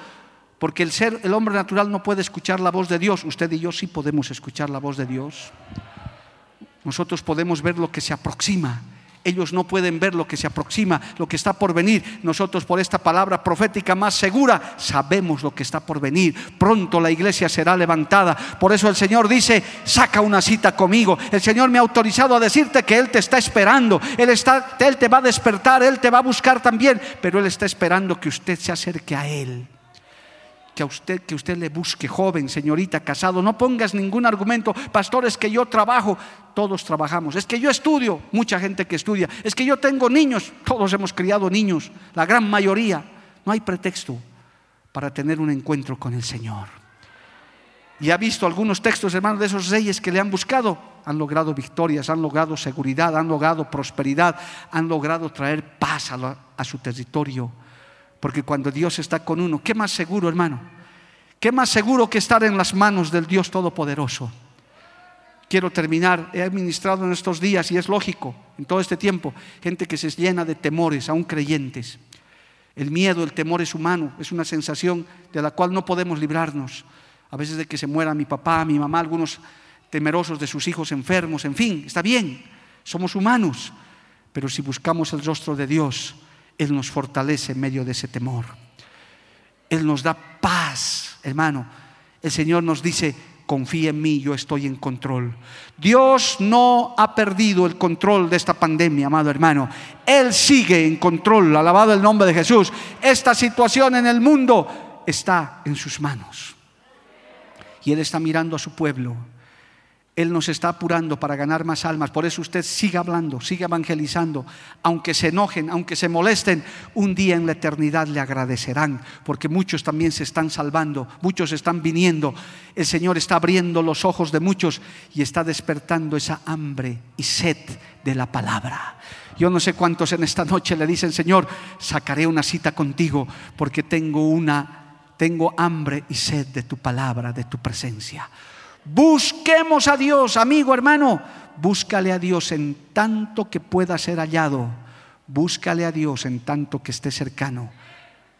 porque el ser, el hombre natural no puede escuchar la voz de Dios. Usted y yo sí podemos escuchar la voz de Dios. Nosotros podemos ver lo que se aproxima. Ellos no pueden ver lo que se aproxima, lo que está por venir. Nosotros por esta palabra profética más segura sabemos lo que está por venir. Pronto la iglesia será levantada. Por eso el Señor dice, saca una cita conmigo. El Señor me ha autorizado a decirte que Él te está esperando. Él, está, él te va a despertar, Él te va a buscar también. Pero Él está esperando que usted se acerque a Él que a usted que usted le busque joven, señorita, casado, no pongas ningún argumento, pastor, es que yo trabajo, todos trabajamos, es que yo estudio, mucha gente que estudia, es que yo tengo niños, todos hemos criado niños, la gran mayoría, no hay pretexto para tener un encuentro con el Señor. Y ha visto algunos textos, hermanos, de esos reyes que le han buscado, han logrado victorias, han logrado seguridad, han logrado prosperidad, han logrado traer paz a su territorio porque cuando Dios está con uno, ¿qué más seguro, hermano? ¿Qué más seguro que estar en las manos del Dios Todopoderoso? Quiero terminar, he administrado en estos días, y es lógico, en todo este tiempo, gente que se llena de temores, aún creyentes. El miedo, el temor es humano, es una sensación de la cual no podemos librarnos. A veces de que se muera mi papá, mi mamá, algunos temerosos de sus hijos enfermos, en fin, está bien, somos humanos, pero si buscamos el rostro de Dios, él nos fortalece en medio de ese temor. Él nos da paz, hermano. El Señor nos dice, confía en mí, yo estoy en control. Dios no ha perdido el control de esta pandemia, amado hermano. Él sigue en control, alabado el nombre de Jesús. Esta situación en el mundo está en sus manos. Y Él está mirando a su pueblo él nos está apurando para ganar más almas. Por eso usted siga hablando, siga evangelizando. Aunque se enojen, aunque se molesten, un día en la eternidad le agradecerán. Porque muchos también se están salvando, muchos están viniendo. El Señor está abriendo los ojos de muchos y está despertando esa hambre y sed de la palabra. Yo no sé cuántos en esta noche le dicen, Señor, sacaré una cita contigo porque tengo una, tengo hambre y sed de tu palabra, de tu presencia. Busquemos a Dios, amigo, hermano. Búscale a Dios en tanto que pueda ser hallado. Búscale a Dios en tanto que esté cercano.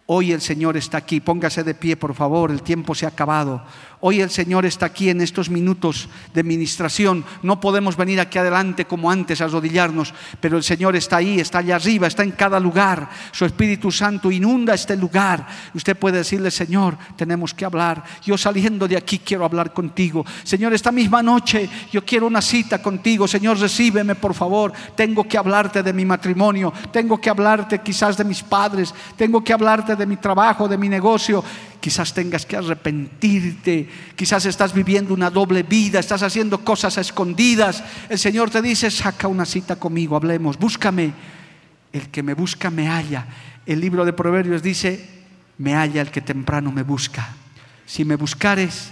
Hoy el Señor está aquí. Póngase de pie, por favor. El tiempo se ha acabado. Hoy el Señor está aquí en estos minutos de ministración. No podemos venir aquí adelante como antes a arrodillarnos, pero el Señor está ahí, está allá arriba, está en cada lugar. Su Espíritu Santo inunda este lugar. Usted puede decirle, Señor, tenemos que hablar. Yo saliendo de aquí quiero hablar contigo. Señor, esta misma noche yo quiero una cita contigo. Señor, recíbeme por favor. Tengo que hablarte de mi matrimonio. Tengo que hablarte quizás de mis padres. Tengo que hablarte de mi trabajo, de mi negocio quizás tengas que arrepentirte, quizás estás viviendo una doble vida, estás haciendo cosas escondidas. El Señor te dice, saca una cita conmigo, hablemos, búscame. El que me busca me halla. El libro de Proverbios dice, me halla el que temprano me busca. Si me buscares,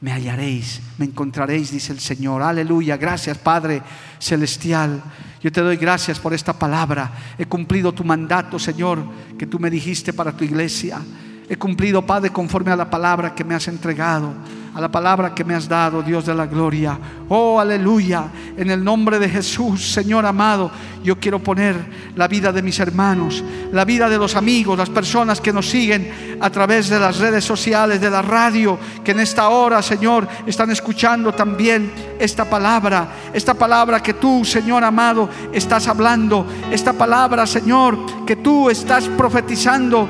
me hallaréis, me encontraréis, dice el Señor. Aleluya, gracias Padre Celestial. Yo te doy gracias por esta palabra. He cumplido tu mandato, Señor, que tú me dijiste para tu iglesia. He cumplido, Padre, conforme a la palabra que me has entregado, a la palabra que me has dado, Dios de la gloria. Oh, aleluya. En el nombre de Jesús, Señor amado, yo quiero poner la vida de mis hermanos, la vida de los amigos, las personas que nos siguen a través de las redes sociales, de la radio, que en esta hora, Señor, están escuchando también esta palabra, esta palabra que tú, Señor amado, estás hablando, esta palabra, Señor, que tú estás profetizando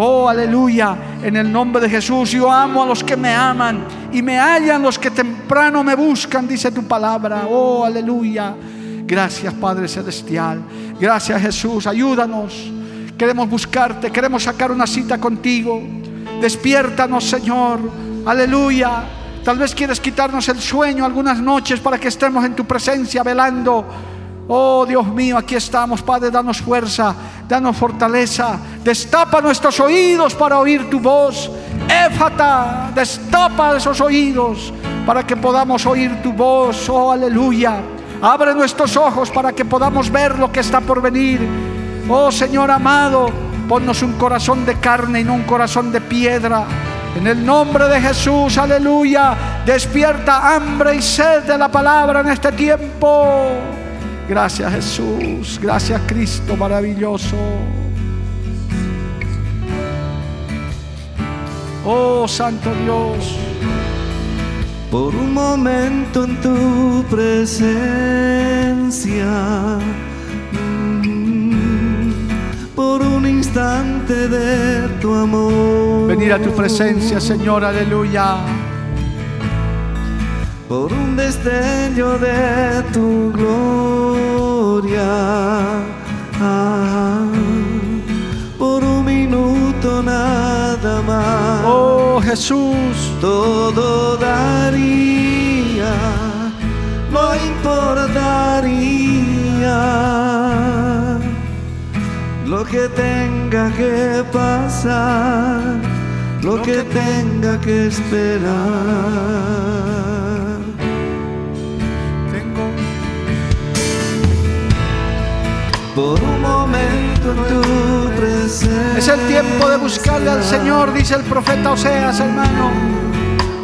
Oh, aleluya. En el nombre de Jesús, yo amo a los que me aman y me hallan los que temprano me buscan, dice tu palabra. Oh, aleluya. Gracias, Padre Celestial. Gracias, Jesús. Ayúdanos. Queremos buscarte, queremos sacar una cita contigo. Despiértanos, Señor. Aleluya. Tal vez quieres quitarnos el sueño algunas noches para que estemos en tu presencia velando. Oh Dios mío, aquí estamos, Padre, danos fuerza, danos fortaleza, destapa nuestros oídos para oír tu voz. Éfata, destapa esos oídos para que podamos oír tu voz. Oh, aleluya. Abre nuestros ojos para que podamos ver lo que está por venir. Oh Señor amado, ponnos un corazón de carne y no un corazón de piedra. En el nombre de Jesús, aleluya. Despierta hambre y sed de la palabra en este tiempo. Gracias Jesús, gracias Cristo maravilloso. Oh Santo Dios. Por un momento en tu presencia, mm, por un instante de tu amor. Venir a tu presencia, Señor, aleluya por un destello de tu gloria, Jesús, todo daría, no importaría lo que tenga que pasar, lo que tenga que esperar. por un momento. Es el tiempo de buscarle al Señor, dice el profeta Oseas, hermano.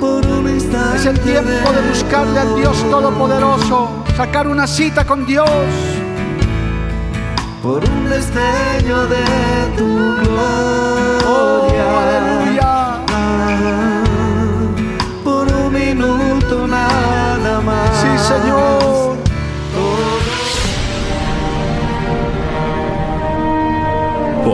Por un instante es el tiempo de buscarle al Dios Todopoderoso, sacar una cita con Dios. Por un destello de tu gloria. Oh, aleluya.